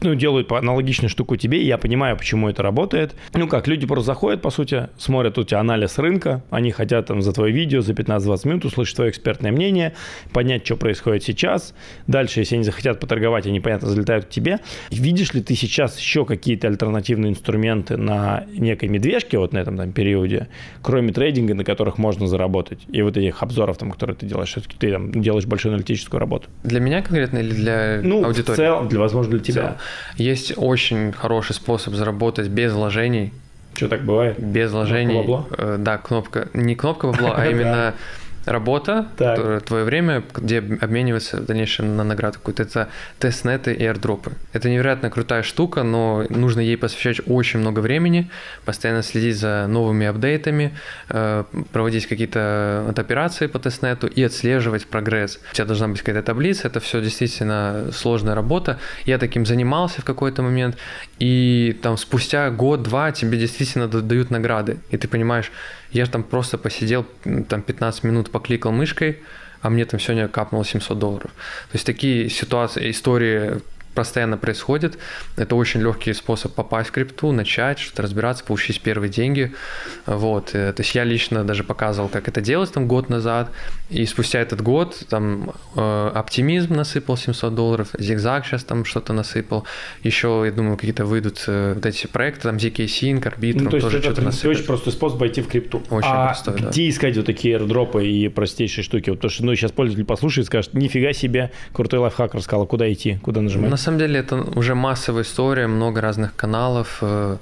ну, делают аналогичную штуку тебе, и я понимаю, почему это работает. Ну, как, люди просто заходят, по сути, смотрят у тебя анализ рынка, они хотят там за твое видео за 15-20 минут услышать твое экспертное мнение, понять, что происходит сейчас. Дальше, если они захотят поторговать, они, понятно, залетают к тебе. Видишь ли ты сейчас еще какие-то альтернативные инструменты на некой медвежке, вот на этом там периоде, кроме трейдинга, на которых можно заработать, и вот этих обзоров, там, которые ты делаешь, все-таки ты там делаешь большую аналитическую работу. Для меня конкретно или для ну, аудитории? в целом, для, возможно, для тебя. Есть очень хороший способ заработать без вложений. Что так бывает? Без вложений. Кнопка бабло? Да, кнопка. Не кнопка бабло, <laughs> а именно работа, так. твое время, где обмениваться в дальнейшем на награду какую-то. Это тестнеты и airdropы. Это невероятно крутая штука, но нужно ей посвящать очень много времени, постоянно следить за новыми апдейтами, э, проводить какие-то операции по тестнету и отслеживать прогресс. У тебя должна быть какая-то таблица, это все действительно сложная работа. Я таким занимался в какой-то момент, и там спустя год-два тебе действительно дают награды, и ты понимаешь, я там просто посидел, там 15 минут покликал мышкой, а мне там сегодня капнуло 700 долларов. То есть такие ситуации, истории постоянно происходит. Это очень легкий способ попасть в крипту, начать что-то разбираться, получить первые деньги. Вот. То есть я лично даже показывал, как это делать там год назад. И спустя этот год там э, оптимизм насыпал 700 долларов, зигзаг сейчас там что-то насыпал. Еще, я думаю, какие-то выйдут э, вот эти проекты, там ZK Sync, Arbitrum ну, то есть тоже это, что-то насыпал. очень простой способ войти в крипту. Очень а простой, где да. искать вот такие airdропы и простейшие штуки? Вот то, что ну, сейчас пользователь послушает и скажет, нифига себе, крутой лайфхак рассказал, куда идти, куда нажимать? На самом деле это уже массовая история, много разных каналов. э,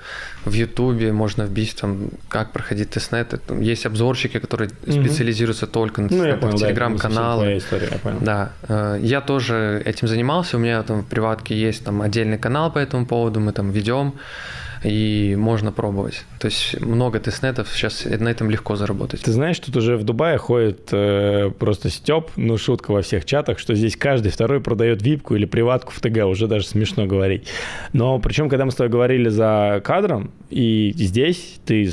В Ютубе можно вбить там, как проходить тестнет. Есть обзорщики, которые специализируются только на Ну, тестнетах, да, телеграм-каналы. понял. Да, э, я тоже этим занимался, у меня там в приватке есть там отдельный канал по этому поводу, мы там ведем, и можно пробовать. То есть много тестнетов, сейчас на этом легко заработать. Ты знаешь, тут уже в Дубае ходит э, просто стёб, ну шутка во всех чатах, что здесь каждый второй продает випку или приватку в ТГ, уже даже смешно говорить. Но причем, когда мы с тобой говорили за кадром, и здесь ты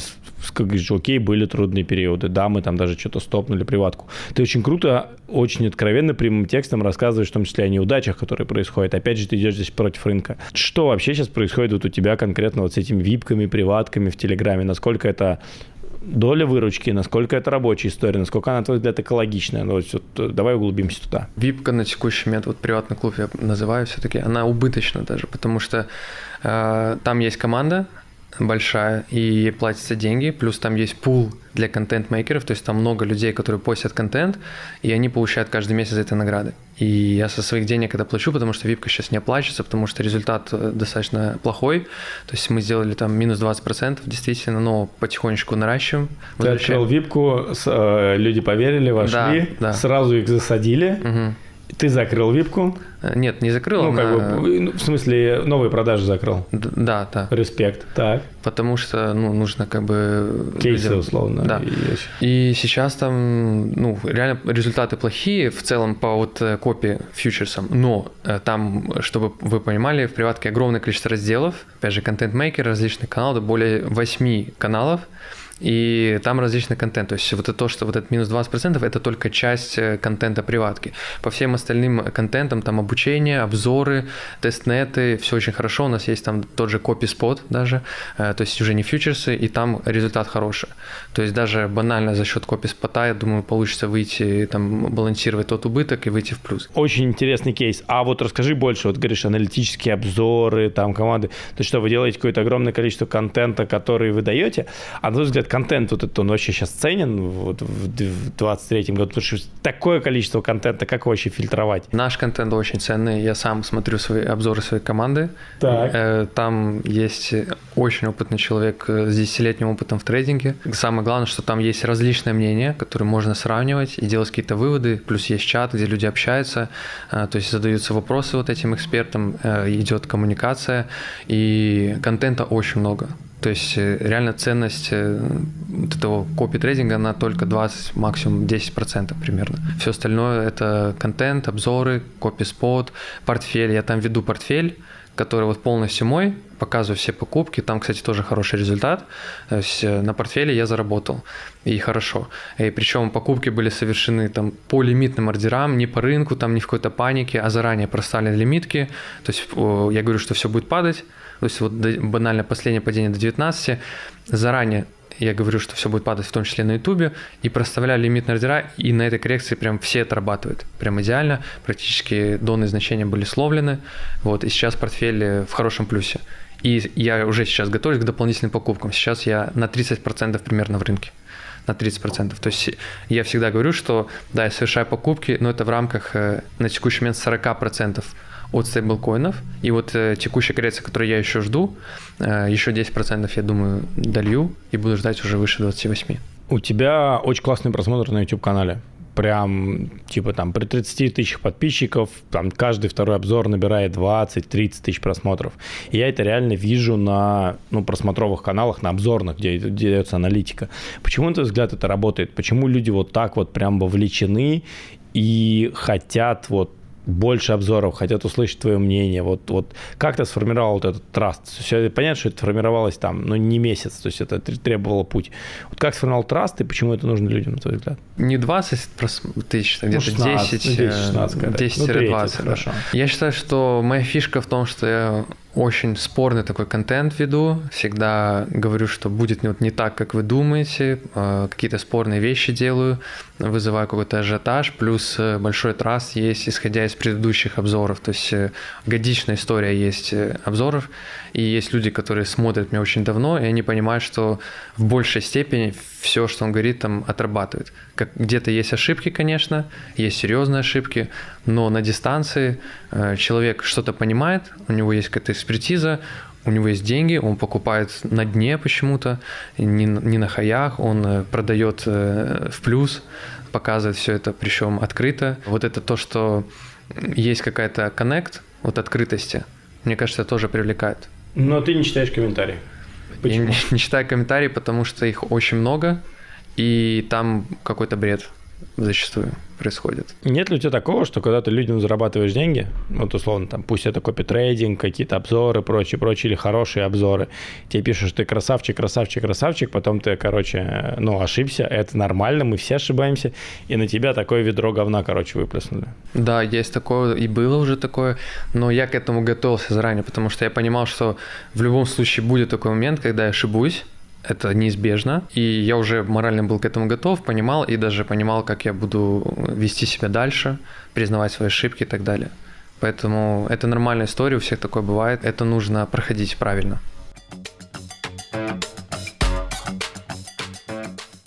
как говоришь, окей, были трудные периоды, да, мы там даже что-то стопнули приватку. Ты очень круто, очень откровенно прямым текстом рассказываешь, в том числе о неудачах, которые происходят. Опять же, ты идешь здесь против рынка. Что вообще сейчас происходит вот у тебя конкретно вот с этими випками, приватками в Телеграме? Насколько это доля выручки, насколько это рабочая история, насколько она, на твой взгляд, экологичная. Ну, вот, вот, давай углубимся туда. Випка на текущий момент, вот приватный клуб я называю все-таки, она убыточна даже, потому что э, там есть команда, большая, и платятся деньги, плюс там есть пул для контент-мейкеров, то есть там много людей, которые постят контент, и они получают каждый месяц за это награды. И я со своих денег это плачу, потому что випка сейчас не оплачивается, потому что результат достаточно плохой. То есть мы сделали там минус 20%, действительно, но потихонечку наращиваем. Ты открыл випку, люди поверили, вошли, да, да. сразу их засадили. Угу Ты закрыл випку? Э, нет, не закрыл. Ну, как бы, ну, в смысле, новые продажи закрыл? Да, да. Респект, так. Потому что, ну, нужно как бы... Кейсы, людям... условно. Да. И... и сейчас там, ну, реально результаты плохие в целом по вот э, копии фьючерсам, но э, там, чтобы вы понимали, в приватке огромное количество разделов, опять же, контент-мейкер, различных каналов, более 8 каналов, и там различный контент. То есть вот это то, что вот этот минус 20% это только часть э, контента приватки. По всем остальным контентам там обучение, обзоры, тестнеты, все очень хорошо. У нас есть там тот же копи спот даже, э, то есть уже не фьючерсы, и там результат хороший. То есть даже банально за счет копи спота, я думаю, получится выйти, там, балансировать тот убыток и выйти в плюс. Очень интересный кейс. А вот расскажи больше, вот говоришь, аналитические обзоры, там команды. То есть что, вы делаете какое-то огромное количество контента, который вы даете, а на твой взгляд, контент вот этот, он вообще сейчас ценен вот в 23 году, потому что такое количество контента, как вообще фильтровать? Наш контент очень ценный, я сам смотрю свои обзоры своей команды. Так. Э, там есть очень опытный человек с 10-летним опытом в трейдинге. Самое главное, что там есть различные мнения, которые можно сравнивать и делать какие-то выводы, плюс есть чат, где люди общаются, э, то есть задаются вопросы вот этим экспертам, э, идет коммуникация, и контента очень много. То есть э, реально ценность э, вот этого копи-трейдинга, она только 20, максимум 10% примерно. Все остальное это контент, обзоры, копи-спот, портфель. Я там веду портфель, который вот полностью мой, показываю все покупки. Там, кстати, тоже хороший результат. То есть э, на портфеле я заработал. И хорошо. И причем покупки были совершены там по лимитным ордерам, не по рынку, там не в какой-то панике, а заранее проставлены лимитки. То есть я говорю, что все будет падать то есть вот банально последнее падение до 19, заранее я говорю, что все будет падать, в том числе на Ютубе, и проставляю лимитные ордера, и на этой коррекции прям все отрабатывают. Прям идеально, практически донные значения были словлены, вот, и сейчас портфель э, в хорошем плюсе. И я уже сейчас готовлюсь к дополнительным покупкам. Сейчас я на 30% примерно в рынке на 30%. То есть я всегда говорю, что да, я совершаю покупки, но это в рамках э, на текущий момент 40% от стейблкоинов. И вот э, текущая коррекция, которую я еще жду, э, еще 10% я думаю долью и буду ждать уже выше 28. У тебя очень классный просмотр на YouTube-канале. Прям, типа, там, при 30 тысячах подписчиков, там, каждый второй обзор набирает 20-30 тысяч просмотров. И я это реально вижу на, ну, просмотровых каналах, на обзорных, где, дается аналитика. Почему, на твой взгляд, это работает? Почему люди вот так вот прям вовлечены и хотят вот больше обзоров, хотят услышать твое мнение. Вот, вот как ты сформировал вот этот траст? Все, понятно, что это формировалось там, но не месяц, то есть это требовало путь. Вот как сформировал траст и почему это нужно людям, на твой взгляд? Не 20 тысяч, а где-то ну, 10, 10, 10 20. Хорошо. Я считаю, что моя фишка в том, что я очень спорный такой контент веду. Всегда говорю, что будет вот не так, как вы думаете. А, какие-то спорные вещи делаю, вызываю какой-то ажиотаж. Плюс э, большой траст есть, исходя из предыдущих обзоров. То есть э, годичная история есть э, обзоров. И есть люди, которые смотрят меня очень давно, и они понимают, что в большей степени все, что он говорит, там отрабатывает. Как, где-то есть ошибки, конечно, есть серьезные ошибки, но на дистанции э, человек что-то понимает, у него есть какая-то экспертиза, у него есть деньги, он покупает на дне почему-то, не, не на хаях, он э, продает э, в плюс, показывает все это, причем открыто. Вот это то, что есть какая-то коннект, вот открытости, мне кажется, тоже привлекает. Но ты не читаешь комментарии. Почему? Я не, не читаю комментарии, потому что их очень много, и там какой-то бред зачастую происходит. Нет ли у тебя такого, что когда ты людям зарабатываешь деньги, вот условно, там, пусть это копи-трейдинг, какие-то обзоры, прочее, прочее, или хорошие обзоры, тебе пишут, что ты красавчик, красавчик, красавчик, потом ты, короче, ну, ошибся, это нормально, мы все ошибаемся, и на тебя такое ведро говна, короче, выплеснули. Да, есть такое, и было уже такое, но я к этому готовился заранее, потому что я понимал, что в любом случае будет такой момент, когда я ошибусь, это неизбежно. И я уже морально был к этому готов, понимал и даже понимал, как я буду вести себя дальше, признавать свои ошибки и так далее. Поэтому это нормальная история, у всех такое бывает. Это нужно проходить правильно.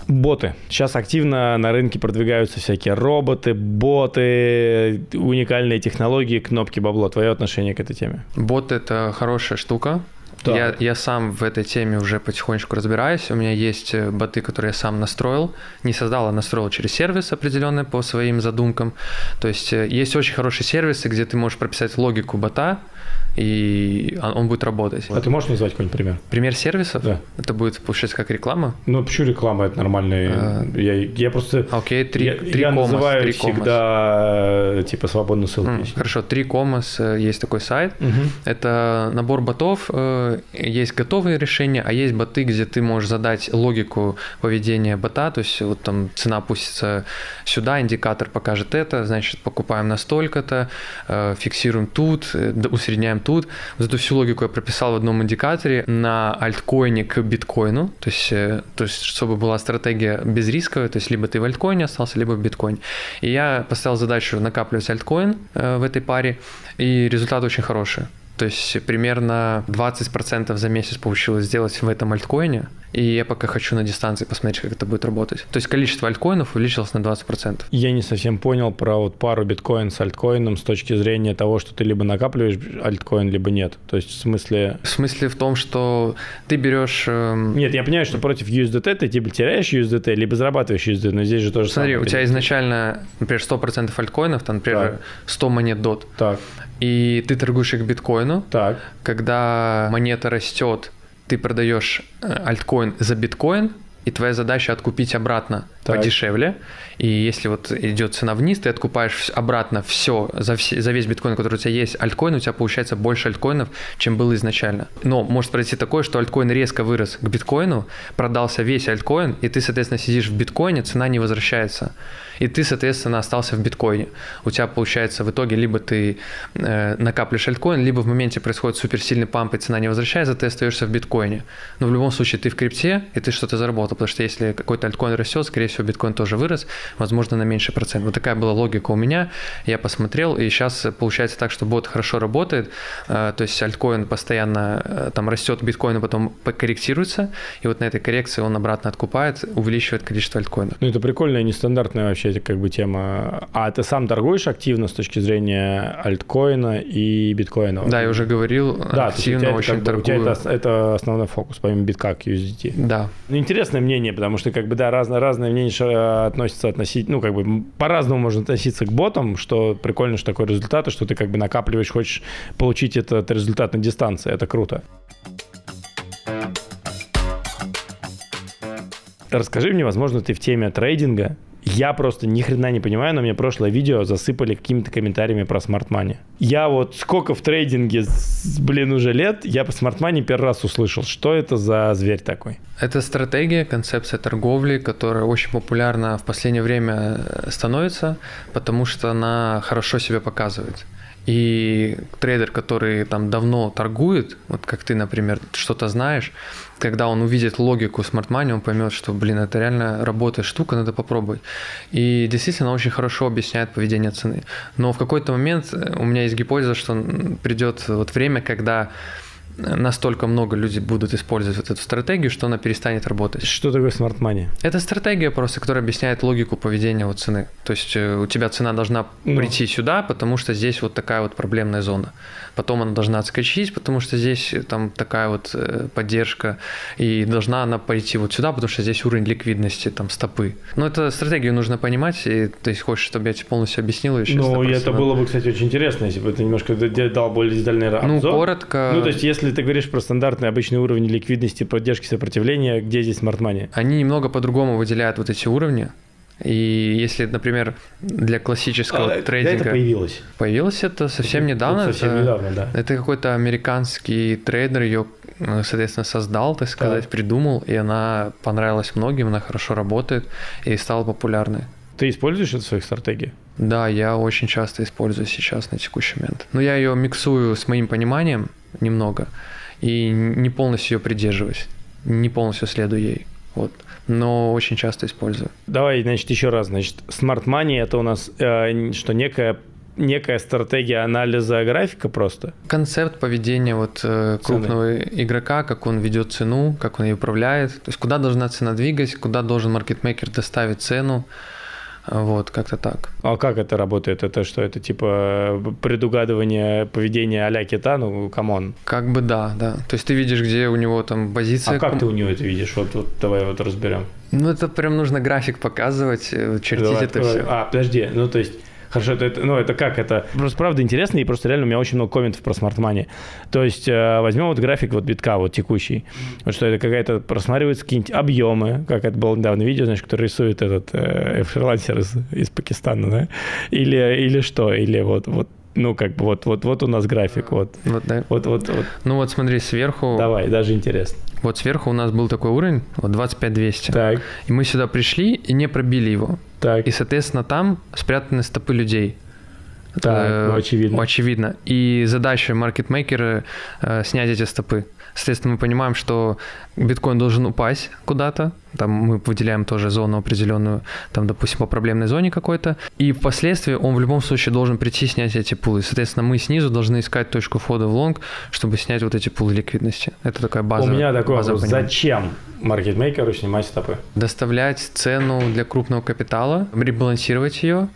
Боты. Сейчас активно на рынке продвигаются всякие роботы, боты, уникальные технологии, кнопки бабло. Твое отношение к этой теме? Бот – это хорошая штука. Так. Я, я сам в этой теме уже потихонечку разбираюсь. У меня есть э, боты, которые я сам настроил. Не создал, а настроил через сервис определенный по своим задумкам. То есть э, есть очень хорошие сервисы, где ты можешь прописать логику бота, и он будет работать. А ты можешь назвать какой-нибудь пример? Пример сервисов? Да. Это будет, получается, как реклама? Ну, почему реклама? Это нормальный... А... Я, я просто... Окей, три, я, три я комас, называю три всегда, комас. типа, свободную ссылку. Mm, хорошо, три комас, э, есть такой сайт. Угу. Это набор ботов, э, есть готовые решения, а есть боты, где ты можешь задать логику поведения бота, то есть вот там цена опустится сюда, индикатор покажет это, значит, покупаем на столько-то, э, фиксируем тут, усредняем тут. Вот эту всю логику я прописал в одном индикаторе на альткоине к биткоину, то есть, э, то есть чтобы была стратегия безрисковая, то есть либо ты в альткоине остался, либо в биткоине. И я поставил задачу накапливать альткоин э, в этой паре, и результат очень хороший. То есть примерно 20% за месяц получилось сделать в этом альткоине. И я пока хочу на дистанции посмотреть, как это будет работать. То есть количество альткоинов увеличилось на 20%. Я не совсем понял про вот пару биткоин с альткоином с точки зрения того, что ты либо накапливаешь альткоин, либо нет. То есть в смысле... В смысле в том, что ты берешь... Эм... Нет, я понимаю, что против USDT ты типа теряешь USDT, либо зарабатываешь USDT, но здесь же тоже Смотри, самое. у тебя изначально, например, 100% альткоинов, там, например, так. 100 монет DOT. Так. И ты торгуешь их биткоину. Так. Когда монета растет, ты продаешь э, альткоин за биткоин, и твоя задача откупить обратно так. подешевле. И если вот идет цена вниз, ты откупаешь обратно все за, все, за весь биткоин, который у тебя есть, альткоин, у тебя получается больше альткоинов, чем было изначально. Но может произойти такое, что альткоин резко вырос к биткоину, продался весь альткоин, и ты, соответственно, сидишь в биткоине, цена не возвращается и ты, соответственно, остался в биткоине. У тебя получается в итоге либо ты э, накапливаешь альткоин, либо в моменте происходит суперсильный памп, и цена не возвращается, ты остаешься в биткоине. Но в любом случае ты в крипте, и ты что-то заработал, потому что если какой-то альткоин растет, скорее всего, биткоин тоже вырос, возможно, на меньший процент. Вот такая была логика у меня. Я посмотрел, и сейчас получается так, что бот хорошо работает, э, то есть альткоин постоянно э, там растет биткоин, потом корректируется, и вот на этой коррекции он обратно откупает, увеличивает количество альткоинов. Ну, это прикольная, нестандартная вообще вообще как бы тема. А ты сам торгуешь активно с точки зрения альткоина и биткоина? Да, я уже говорил, да, активно очень как бы, торгую. У тебя это, это основной фокус, помимо битка к USDT. Да. Ну, интересное мнение, потому что как бы да, разное, разное мнение относится относительно, ну как бы по-разному можно относиться к ботам, что прикольно, что такой результат, и что ты как бы накапливаешь, хочешь получить этот результат на дистанции, это круто. Расскажи мне, возможно, ты в теме трейдинга, я просто ни хрена не понимаю, но мне прошлое видео засыпали какими-то комментариями про Smart Money. Я вот сколько в трейдинге, блин, уже лет, я по Smart Money первый раз услышал. Что это за зверь такой? Это стратегия, концепция торговли, которая очень популярна в последнее время э, становится, потому что она хорошо себя показывает. И трейдер, который там давно торгует, вот как ты, например, что-то знаешь, когда он увидит логику Smart Money, он поймет, что, блин, это реально работает штука, надо попробовать. И действительно очень хорошо объясняет поведение цены. Но в какой-то момент у меня есть гипотеза, что придет вот время, когда настолько много людей будут использовать вот эту стратегию, что она перестанет работать. Что такое smart money? Это стратегия просто, которая объясняет логику поведения вот цены. То есть э, у тебя цена должна ну. прийти сюда, потому что здесь вот такая вот проблемная зона. Потом она должна отскочить, потому что здесь э, там такая вот э, поддержка. И должна она пойти вот сюда, потому что здесь уровень ликвидности, там стопы. Но эту стратегию нужно понимать. И ты хочешь, чтобы я тебе полностью объяснил еще? Ну, это было бы, кстати, очень интересно, если бы ты немножко дал более детальный обзор. Ну, коротко. Ну, то есть, если если ты говоришь про стандартный обычный уровень ликвидности, поддержки сопротивления, где здесь smart money? Они немного по-другому выделяют вот эти уровни. И если, например, для классического а, трейдинга... это появилось? Появилось это совсем это, недавно. Совсем это, недавно, да. Это какой-то американский трейдер ее, соответственно, создал, так сказать, так. придумал, и она понравилась многим, она хорошо работает и стала популярной. Ты используешь это в своих стратегиях? Да, я очень часто использую сейчас на текущий момент. Но я ее миксую с моим пониманием немного и не полностью ее придерживаюсь, не полностью следую ей. Вот. Но очень часто использую. Давай, значит, еще раз. Значит, Smart Money это у нас э, что, некая некая стратегия анализа графика просто? Концепт поведения вот э, крупного Цены. игрока, как он ведет цену, как он ее управляет. То есть куда должна цена двигать, куда должен маркетмейкер доставить цену, Вот, как-то так. А как это работает? Это что, это типа предугадывание поведения а-ля кита? Ну, come on. Как бы да, да. То есть ты видишь, где у него там позиция. А как ты у него это видишь? Вот, вот давай вот разберем. Ну, это прям нужно график показывать, э, чертить давай, это давай. все. А, подожди, ну то есть Хорошо, это, это, ну это как? Это просто правда интересно, и просто реально у меня очень много комментов про smart money. То есть э, возьмем вот график вот битка вот текущий. Вот что это какая-то просматриваются какие-нибудь объемы, как это было недавно видео, значит, который рисует этот э, фрилансер из, из Пакистана, да? Или, или что? Или вот, вот ну, как бы вот, вот, вот у нас график, вот. Вот, да. Вот, вот, вот. Ну вот смотри, сверху... Давай, даже интересно. Вот сверху у нас был такой уровень, вот 25200. Так. И мы сюда пришли и не пробили его. Так. И, соответственно, там спрятаны стопы людей. Так, э, ну, очевидно. Очевидно. И задача маркетмейкера э, снять эти стопы. Соответственно, мы понимаем, что биткоин должен упасть куда-то. Там мы выделяем тоже зону определенную, там, допустим, по проблемной зоне какой-то. И впоследствии он в любом случае должен прийти снять эти пулы. Соответственно, мы снизу должны искать точку входа в лонг, чтобы снять вот эти пулы ликвидности. Это такая база. У меня такой вопрос. Зачем маркетмейкеру снимать стопы? Доставлять цену для крупного капитала, ребалансировать ее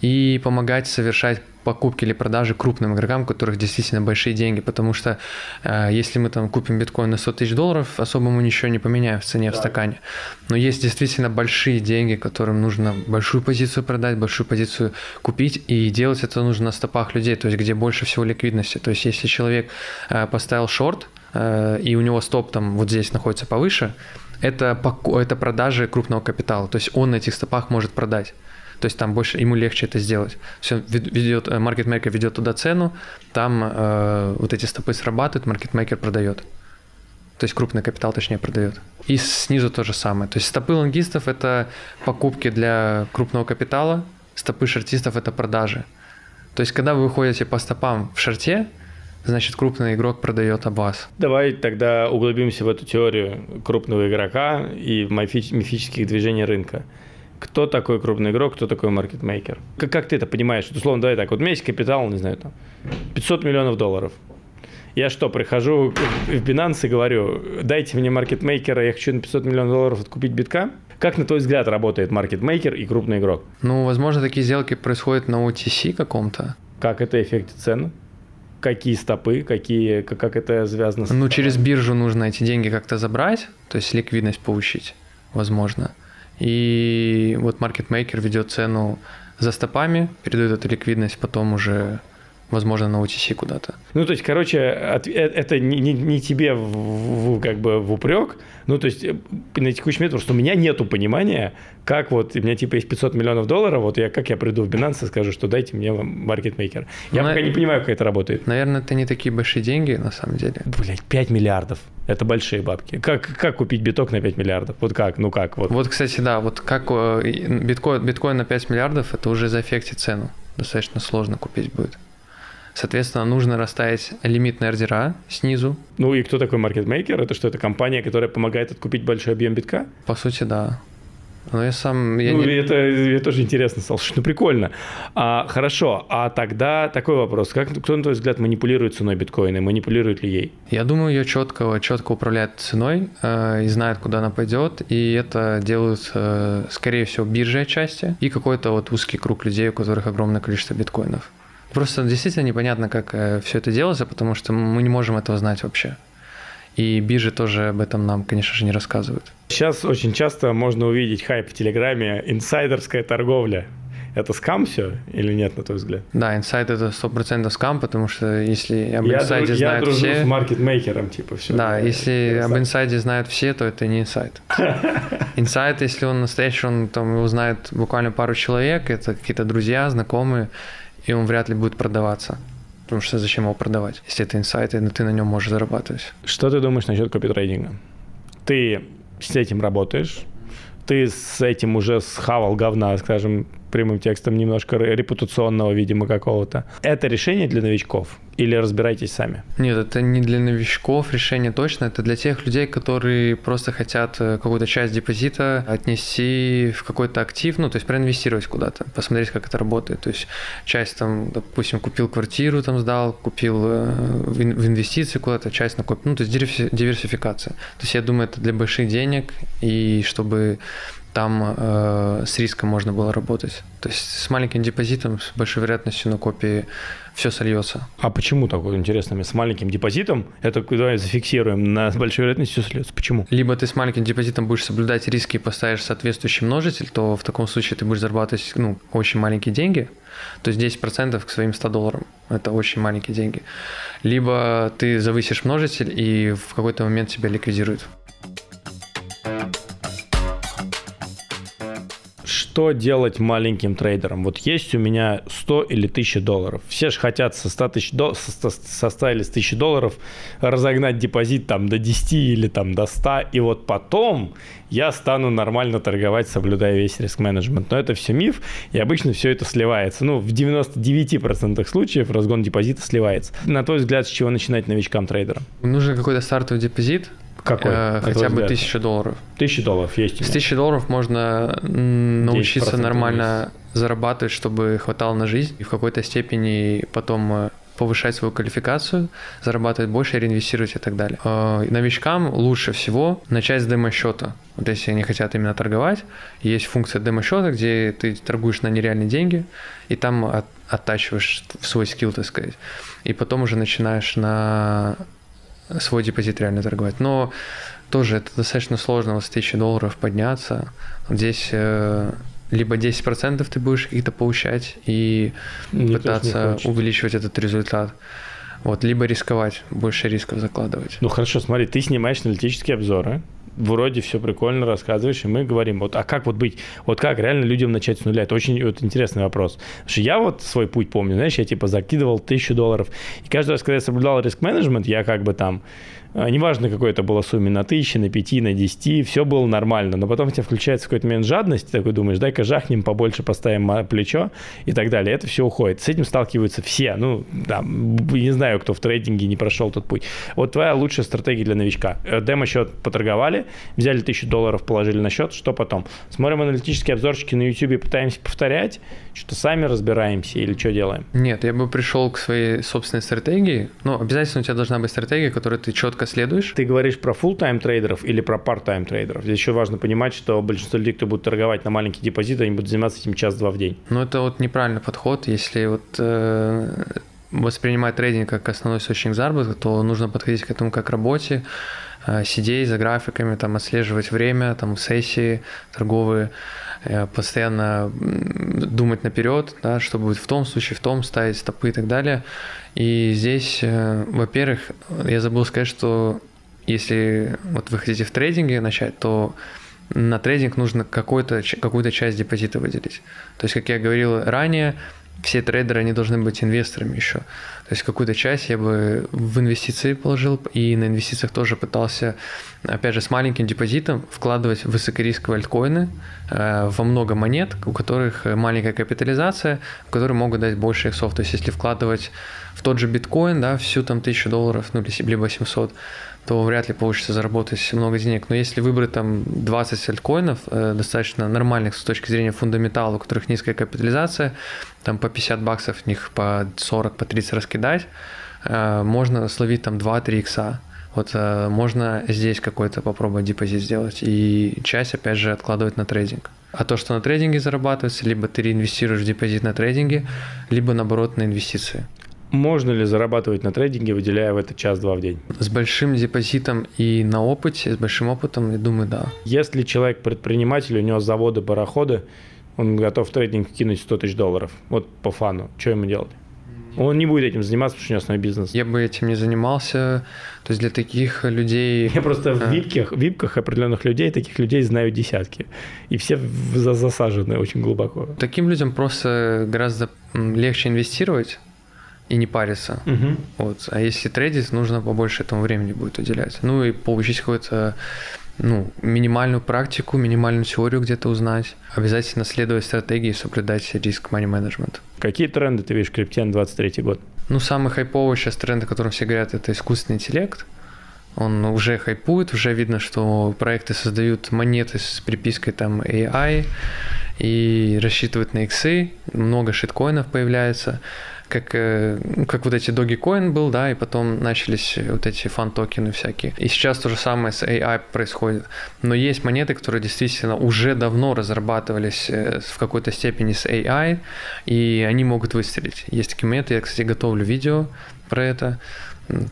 и помогать совершать покупки или продажи крупным игрокам, у которых действительно большие деньги, потому что э, если мы там купим биткоин на 100 тысяч долларов, особо мы ничего не поменяем в цене так. в стакане. Но есть действительно большие деньги, которым нужно большую позицию продать, большую позицию купить, и делать это нужно на стопах людей, то есть где больше всего ликвидности. То есть если человек э, поставил шорт, э, и у него стоп там вот здесь находится повыше, это, это продажи крупного капитала, то есть он на этих стопах может продать. То есть там больше ему легче это сделать. Все ведет, маркетмейкер ведет туда цену, там э, вот эти стопы срабатывают, маркетмейкер продает. То есть крупный капитал, точнее, продает. И снизу то же самое. То есть стопы лонгистов – это покупки для крупного капитала, стопы шортистов – это продажи. То есть когда вы выходите по стопам в шорте, значит крупный игрок продает об вас. Давай тогда углубимся в эту теорию крупного игрока и мифических движений рынка кто такой крупный игрок, кто такой маркетмейкер. Как, как ты это понимаешь? Условно, давай так, вот у меня есть капитал, не знаю, там, 500 миллионов долларов. Я что, прихожу в Binance и говорю, дайте мне маркетмейкера, я хочу на 500 миллионов долларов откупить битка? Как, на твой взгляд, работает маркетмейкер и крупный игрок? Ну, возможно, такие сделки происходят на OTC каком-то. Как это эффект цены? Какие стопы, какие, как, как это связано с... Ну, через биржу нужно эти деньги как-то забрать, то есть ликвидность получить, возможно. И вот маркетмейкер ведет цену за стопами, передает эту ликвидность потом уже возможно, на OTC куда-то. Ну, то есть, короче, э, это не, не, не тебе в, в, как бы в упрек, ну, то есть, э, на текущий момент, просто у меня нету понимания, как вот, у меня типа есть 500 миллионов долларов, вот я, как я приду в Binance и скажу, что дайте мне маркетмейкер. Я ну, пока не понимаю, как это работает. Наверное, это не такие большие деньги, на самом деле. Блять, 5 миллиардов. Это большие бабки. Как, как купить биток на 5 миллиардов? Вот как? Ну как? Вот, вот кстати, да, вот как э, биткоин, биткоин на 5 миллиардов, это уже заэффектит цену. Достаточно сложно купить будет. Соответственно, нужно расставить лимитные ордера снизу. Ну и кто такой маркетмейкер? Это что, это компания, которая помогает откупить большой объем битка? По сути, да. Но я сам... Я ну, не... это, это тоже интересно стало. Ну, прикольно. А, хорошо, а тогда такой вопрос. Как, кто, на твой взгляд, манипулирует ценой биткоина? Манипулирует ли ей? Я думаю, ее четко, четко управляет ценой э, и знает, куда она пойдет. И это делают, э, скорее всего, биржи отчасти и какой-то вот узкий круг людей, у которых огромное количество биткоинов. Просто действительно непонятно, как э, все это делается, потому что мы не можем этого знать вообще. И биржи тоже об этом нам, конечно же, не рассказывают. Сейчас очень часто можно увидеть хайп в Телеграме «инсайдерская торговля». Это скам все или нет, на твой взгляд? Да, инсайд это сто процентов скам, потому что если об я инсайде друж, знают я все... с маркетмейкером, типа, все. Да, если об инсайде знают все, то это не инсайд. <laughs> Инсайд, если он настоящий, он там его знает буквально пару человек, это какие-то друзья, знакомые, и он вряд ли будет продаваться. Потому что зачем его продавать, если это инсайт, и ты на нем можешь зарабатывать. Что ты думаешь насчет копитрейдинга? Ты с этим работаешь, ты с этим уже схавал говна, скажем, прямым текстом немножко репутационного, видимо, какого-то. Это решение для новичков или разбирайтесь сами? Нет, это не для новичков решение точно, это для тех людей, которые просто хотят э, какую-то часть депозита отнести в какой-то актив, ну, то есть проинвестировать куда-то, посмотреть, как это работает. То есть часть там, допустим, купил квартиру, там сдал, купил э, в инвестиции куда-то, часть накопил, ну, то есть диверсификация. То есть я думаю, это для больших денег, и чтобы там э, с риском можно было работать. То есть с маленьким депозитом, с большой вероятностью на копии все сольется. А почему такое интересно? С маленьким депозитом, это куда зафиксируем, на большой вероятностью все сольется. Почему? Либо ты с маленьким депозитом будешь соблюдать риски и поставишь соответствующий множитель, то в таком случае ты будешь зарабатывать ну, очень маленькие деньги, то есть 10% к своим 100 долларам. Это очень маленькие деньги. Либо ты завысишь множитель и в какой-то момент тебя ликвидируют. Что делать маленьким трейдерам? Вот есть у меня 100 или 1000 долларов. Все же хотят со 100 тысяч до... со, со 100 или с 1000 долларов разогнать депозит там до 10 или там до 100, и вот потом я стану нормально торговать, соблюдая весь риск-менеджмент. Но это все миф, и обычно все это сливается. Ну, в 99% случаев разгон депозита сливается. На твой взгляд, с чего начинать новичкам-трейдерам? Нужен какой-то стартовый депозит, какой? Э, хотя бы тысяча долларов. Тысяча долларов есть. С тысячи долларов можно научиться нормально зарабатывать, чтобы хватало на жизнь, и в какой-то степени потом э, повышать свою квалификацию, зарабатывать больше, реинвестировать и так далее. Э, новичкам лучше всего начать с демо-счета. Вот если они хотят именно торговать, есть функция демо-счета, где ты торгуешь на нереальные деньги, и там от, оттачиваешь свой скилл, так сказать. И потом уже начинаешь на свой депозит реально торговать. Но тоже это достаточно сложно, вот с 1000 долларов подняться. Здесь э, либо 10% ты будешь какие-то получать и Мне пытаться увеличивать этот результат. Вот, либо рисковать, больше рисков закладывать. Ну хорошо, смотри, ты снимаешь аналитические обзоры, вроде все прикольно рассказываешь, и мы говорим, вот, а как вот быть, вот как реально людям начать с нуля? Это очень вот, интересный вопрос. Потому что я вот свой путь помню, знаешь, я типа закидывал тысячу долларов, и каждый раз, когда я соблюдал риск-менеджмент, я как бы там неважно, какой это было сумме, на тысячи, на пяти, на десяти, все было нормально. Но потом у тебя включается какой-то момент жадности, такой думаешь, дай-ка жахнем, побольше поставим плечо и так далее. Это все уходит. С этим сталкиваются все. Ну, да, не знаю, кто в трейдинге не прошел тот путь. Вот твоя лучшая стратегия для новичка. Э, демо-счет поторговали, взяли тысячу долларов, положили на счет, что потом? Смотрим аналитические обзорчики на YouTube пытаемся повторять, что сами разбираемся или что делаем? Нет, я бы пришел к своей собственной стратегии. Ну, обязательно у тебя должна быть стратегия, которую ты четко следуешь. Ты говоришь про full-time трейдеров или про part-time трейдеров? Здесь еще важно понимать, что большинство людей, кто будет торговать на маленький депозит, они будут заниматься этим час-два в день. Ну, это вот неправильный подход. Если вот э, воспринимать трейдинг как основной источник заработка, то нужно подходить к этому как к работе, э, сидеть за графиками, там, отслеживать время, там, сессии торговые, постоянно думать наперед, да, что будет в том случае, в том, ставить стопы и так далее. И здесь, э, во-первых, я забыл сказать, что если вот вы хотите в трейдинге начать, то на трейдинг нужно какую-то какую часть депозита выделить. То есть, как я говорил ранее, все трейдеры, они должны быть инвесторами еще. То есть какую-то часть я бы в инвестиции положил, и на инвестициях тоже пытался, опять же, с маленьким депозитом вкладывать в высокорисковые альткоины э, во много монет, у которых маленькая капитализация, которые могут дать больше иксов. То есть если вкладывать в тот же биткоин, да, всю там тысячу долларов, ну, либо 700, то вряд ли получится заработать много денег. Но если выбрать там 20 альткоинов, э, достаточно нормальных с точки зрения фундаментала, у которых низкая капитализация, там по 50 баксов в них по 40, по 30 раскидать, э, можно словить там 2-3 икса. Вот э, можно здесь какой-то попробовать депозит сделать и часть, опять же, откладывать на трейдинг. А то, что на трейдинге зарабатывается, либо ты реинвестируешь депозит на трейдинге, либо наоборот на инвестиции. Можно ли зарабатывать на трейдинге, выделяя в это час-два в день? С большим депозитом и на опыте, с большим опытом, я думаю, да. Если человек предприниматель, у него заводы, пароходы, он готов в трейдинг кинуть 100 тысяч долларов, вот по фану, что ему делать? Он не будет этим заниматься, потому что у него основной бизнес. Я бы этим не занимался. То есть для таких людей... <laughs> Я просто в випках, випках определенных людей, таких людей знаю десятки. И все засажены очень глубоко. Таким людям просто гораздо легче инвестировать, и не париться. Угу. Вот. А если трейдить, нужно побольше этому времени будет уделять. Ну и получить какую-то ну, минимальную практику, минимальную теорию где-то узнать. Обязательно следовать стратегии и соблюдать риск money management. Какие тренды ты видишь в крипте на 23 год? Ну, самый хайповый сейчас тренд, о котором все говорят, это искусственный интеллект. Он уже хайпует, уже видно, что проекты создают монеты с припиской там AI и рассчитывают на иксы, много шиткоинов появляется. Как, э, как вот эти Dogecoin был, да, и потом начались вот эти фан-токены всякие. И сейчас то же самое с AI происходит. Но есть монеты, которые действительно уже давно разрабатывались э, в какой-то степени с AI, и они могут выстрелить. Есть такие монеты, я, кстати, готовлю видео про это,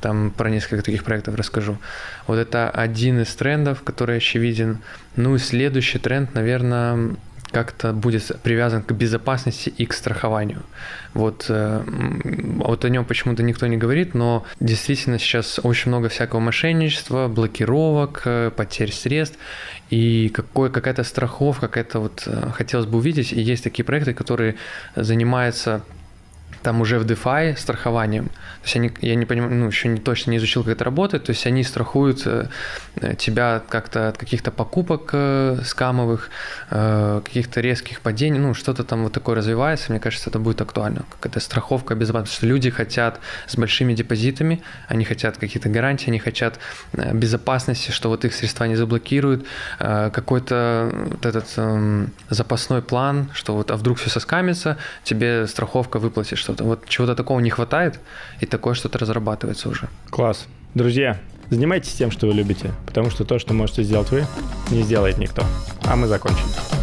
там про несколько таких проектов расскажу. Вот это один из трендов, который очевиден. Ну и следующий тренд, наверное, как-то будет привязан к безопасности и к страхованию. Вот, э, вот о нем почему-то никто не говорит, но действительно сейчас очень много всякого мошенничества, блокировок, э, потерь средств, и какой, какая-то страховка, какая-то вот э, хотелось бы увидеть, и есть такие проекты, которые занимаются там уже в DeFi страхованием. То есть они, я не понимаю, ну, еще не точно не изучил, как это работает, то есть они страхуют э, тебя как-то от каких-то покупок э, скамовых, э, каких-то резких падений, ну, что-то там вот такое развивается, мне кажется, это будет актуально. Какая-то страховка безопасности. Что люди хотят с большими депозитами, они хотят какие-то гарантии, они хотят безопасности, что вот их средства не заблокируют, какой-то вот этот эм, запасной план, что вот, а вдруг все соскамится, тебе страховка выплатит что-то. Вот чего-то такого не хватает, и такое что-то разрабатывается уже. Класс. Друзья, занимайтесь тем, что вы любите, потому что то, что можете сделать вы, не сделает никто. А мы закончим.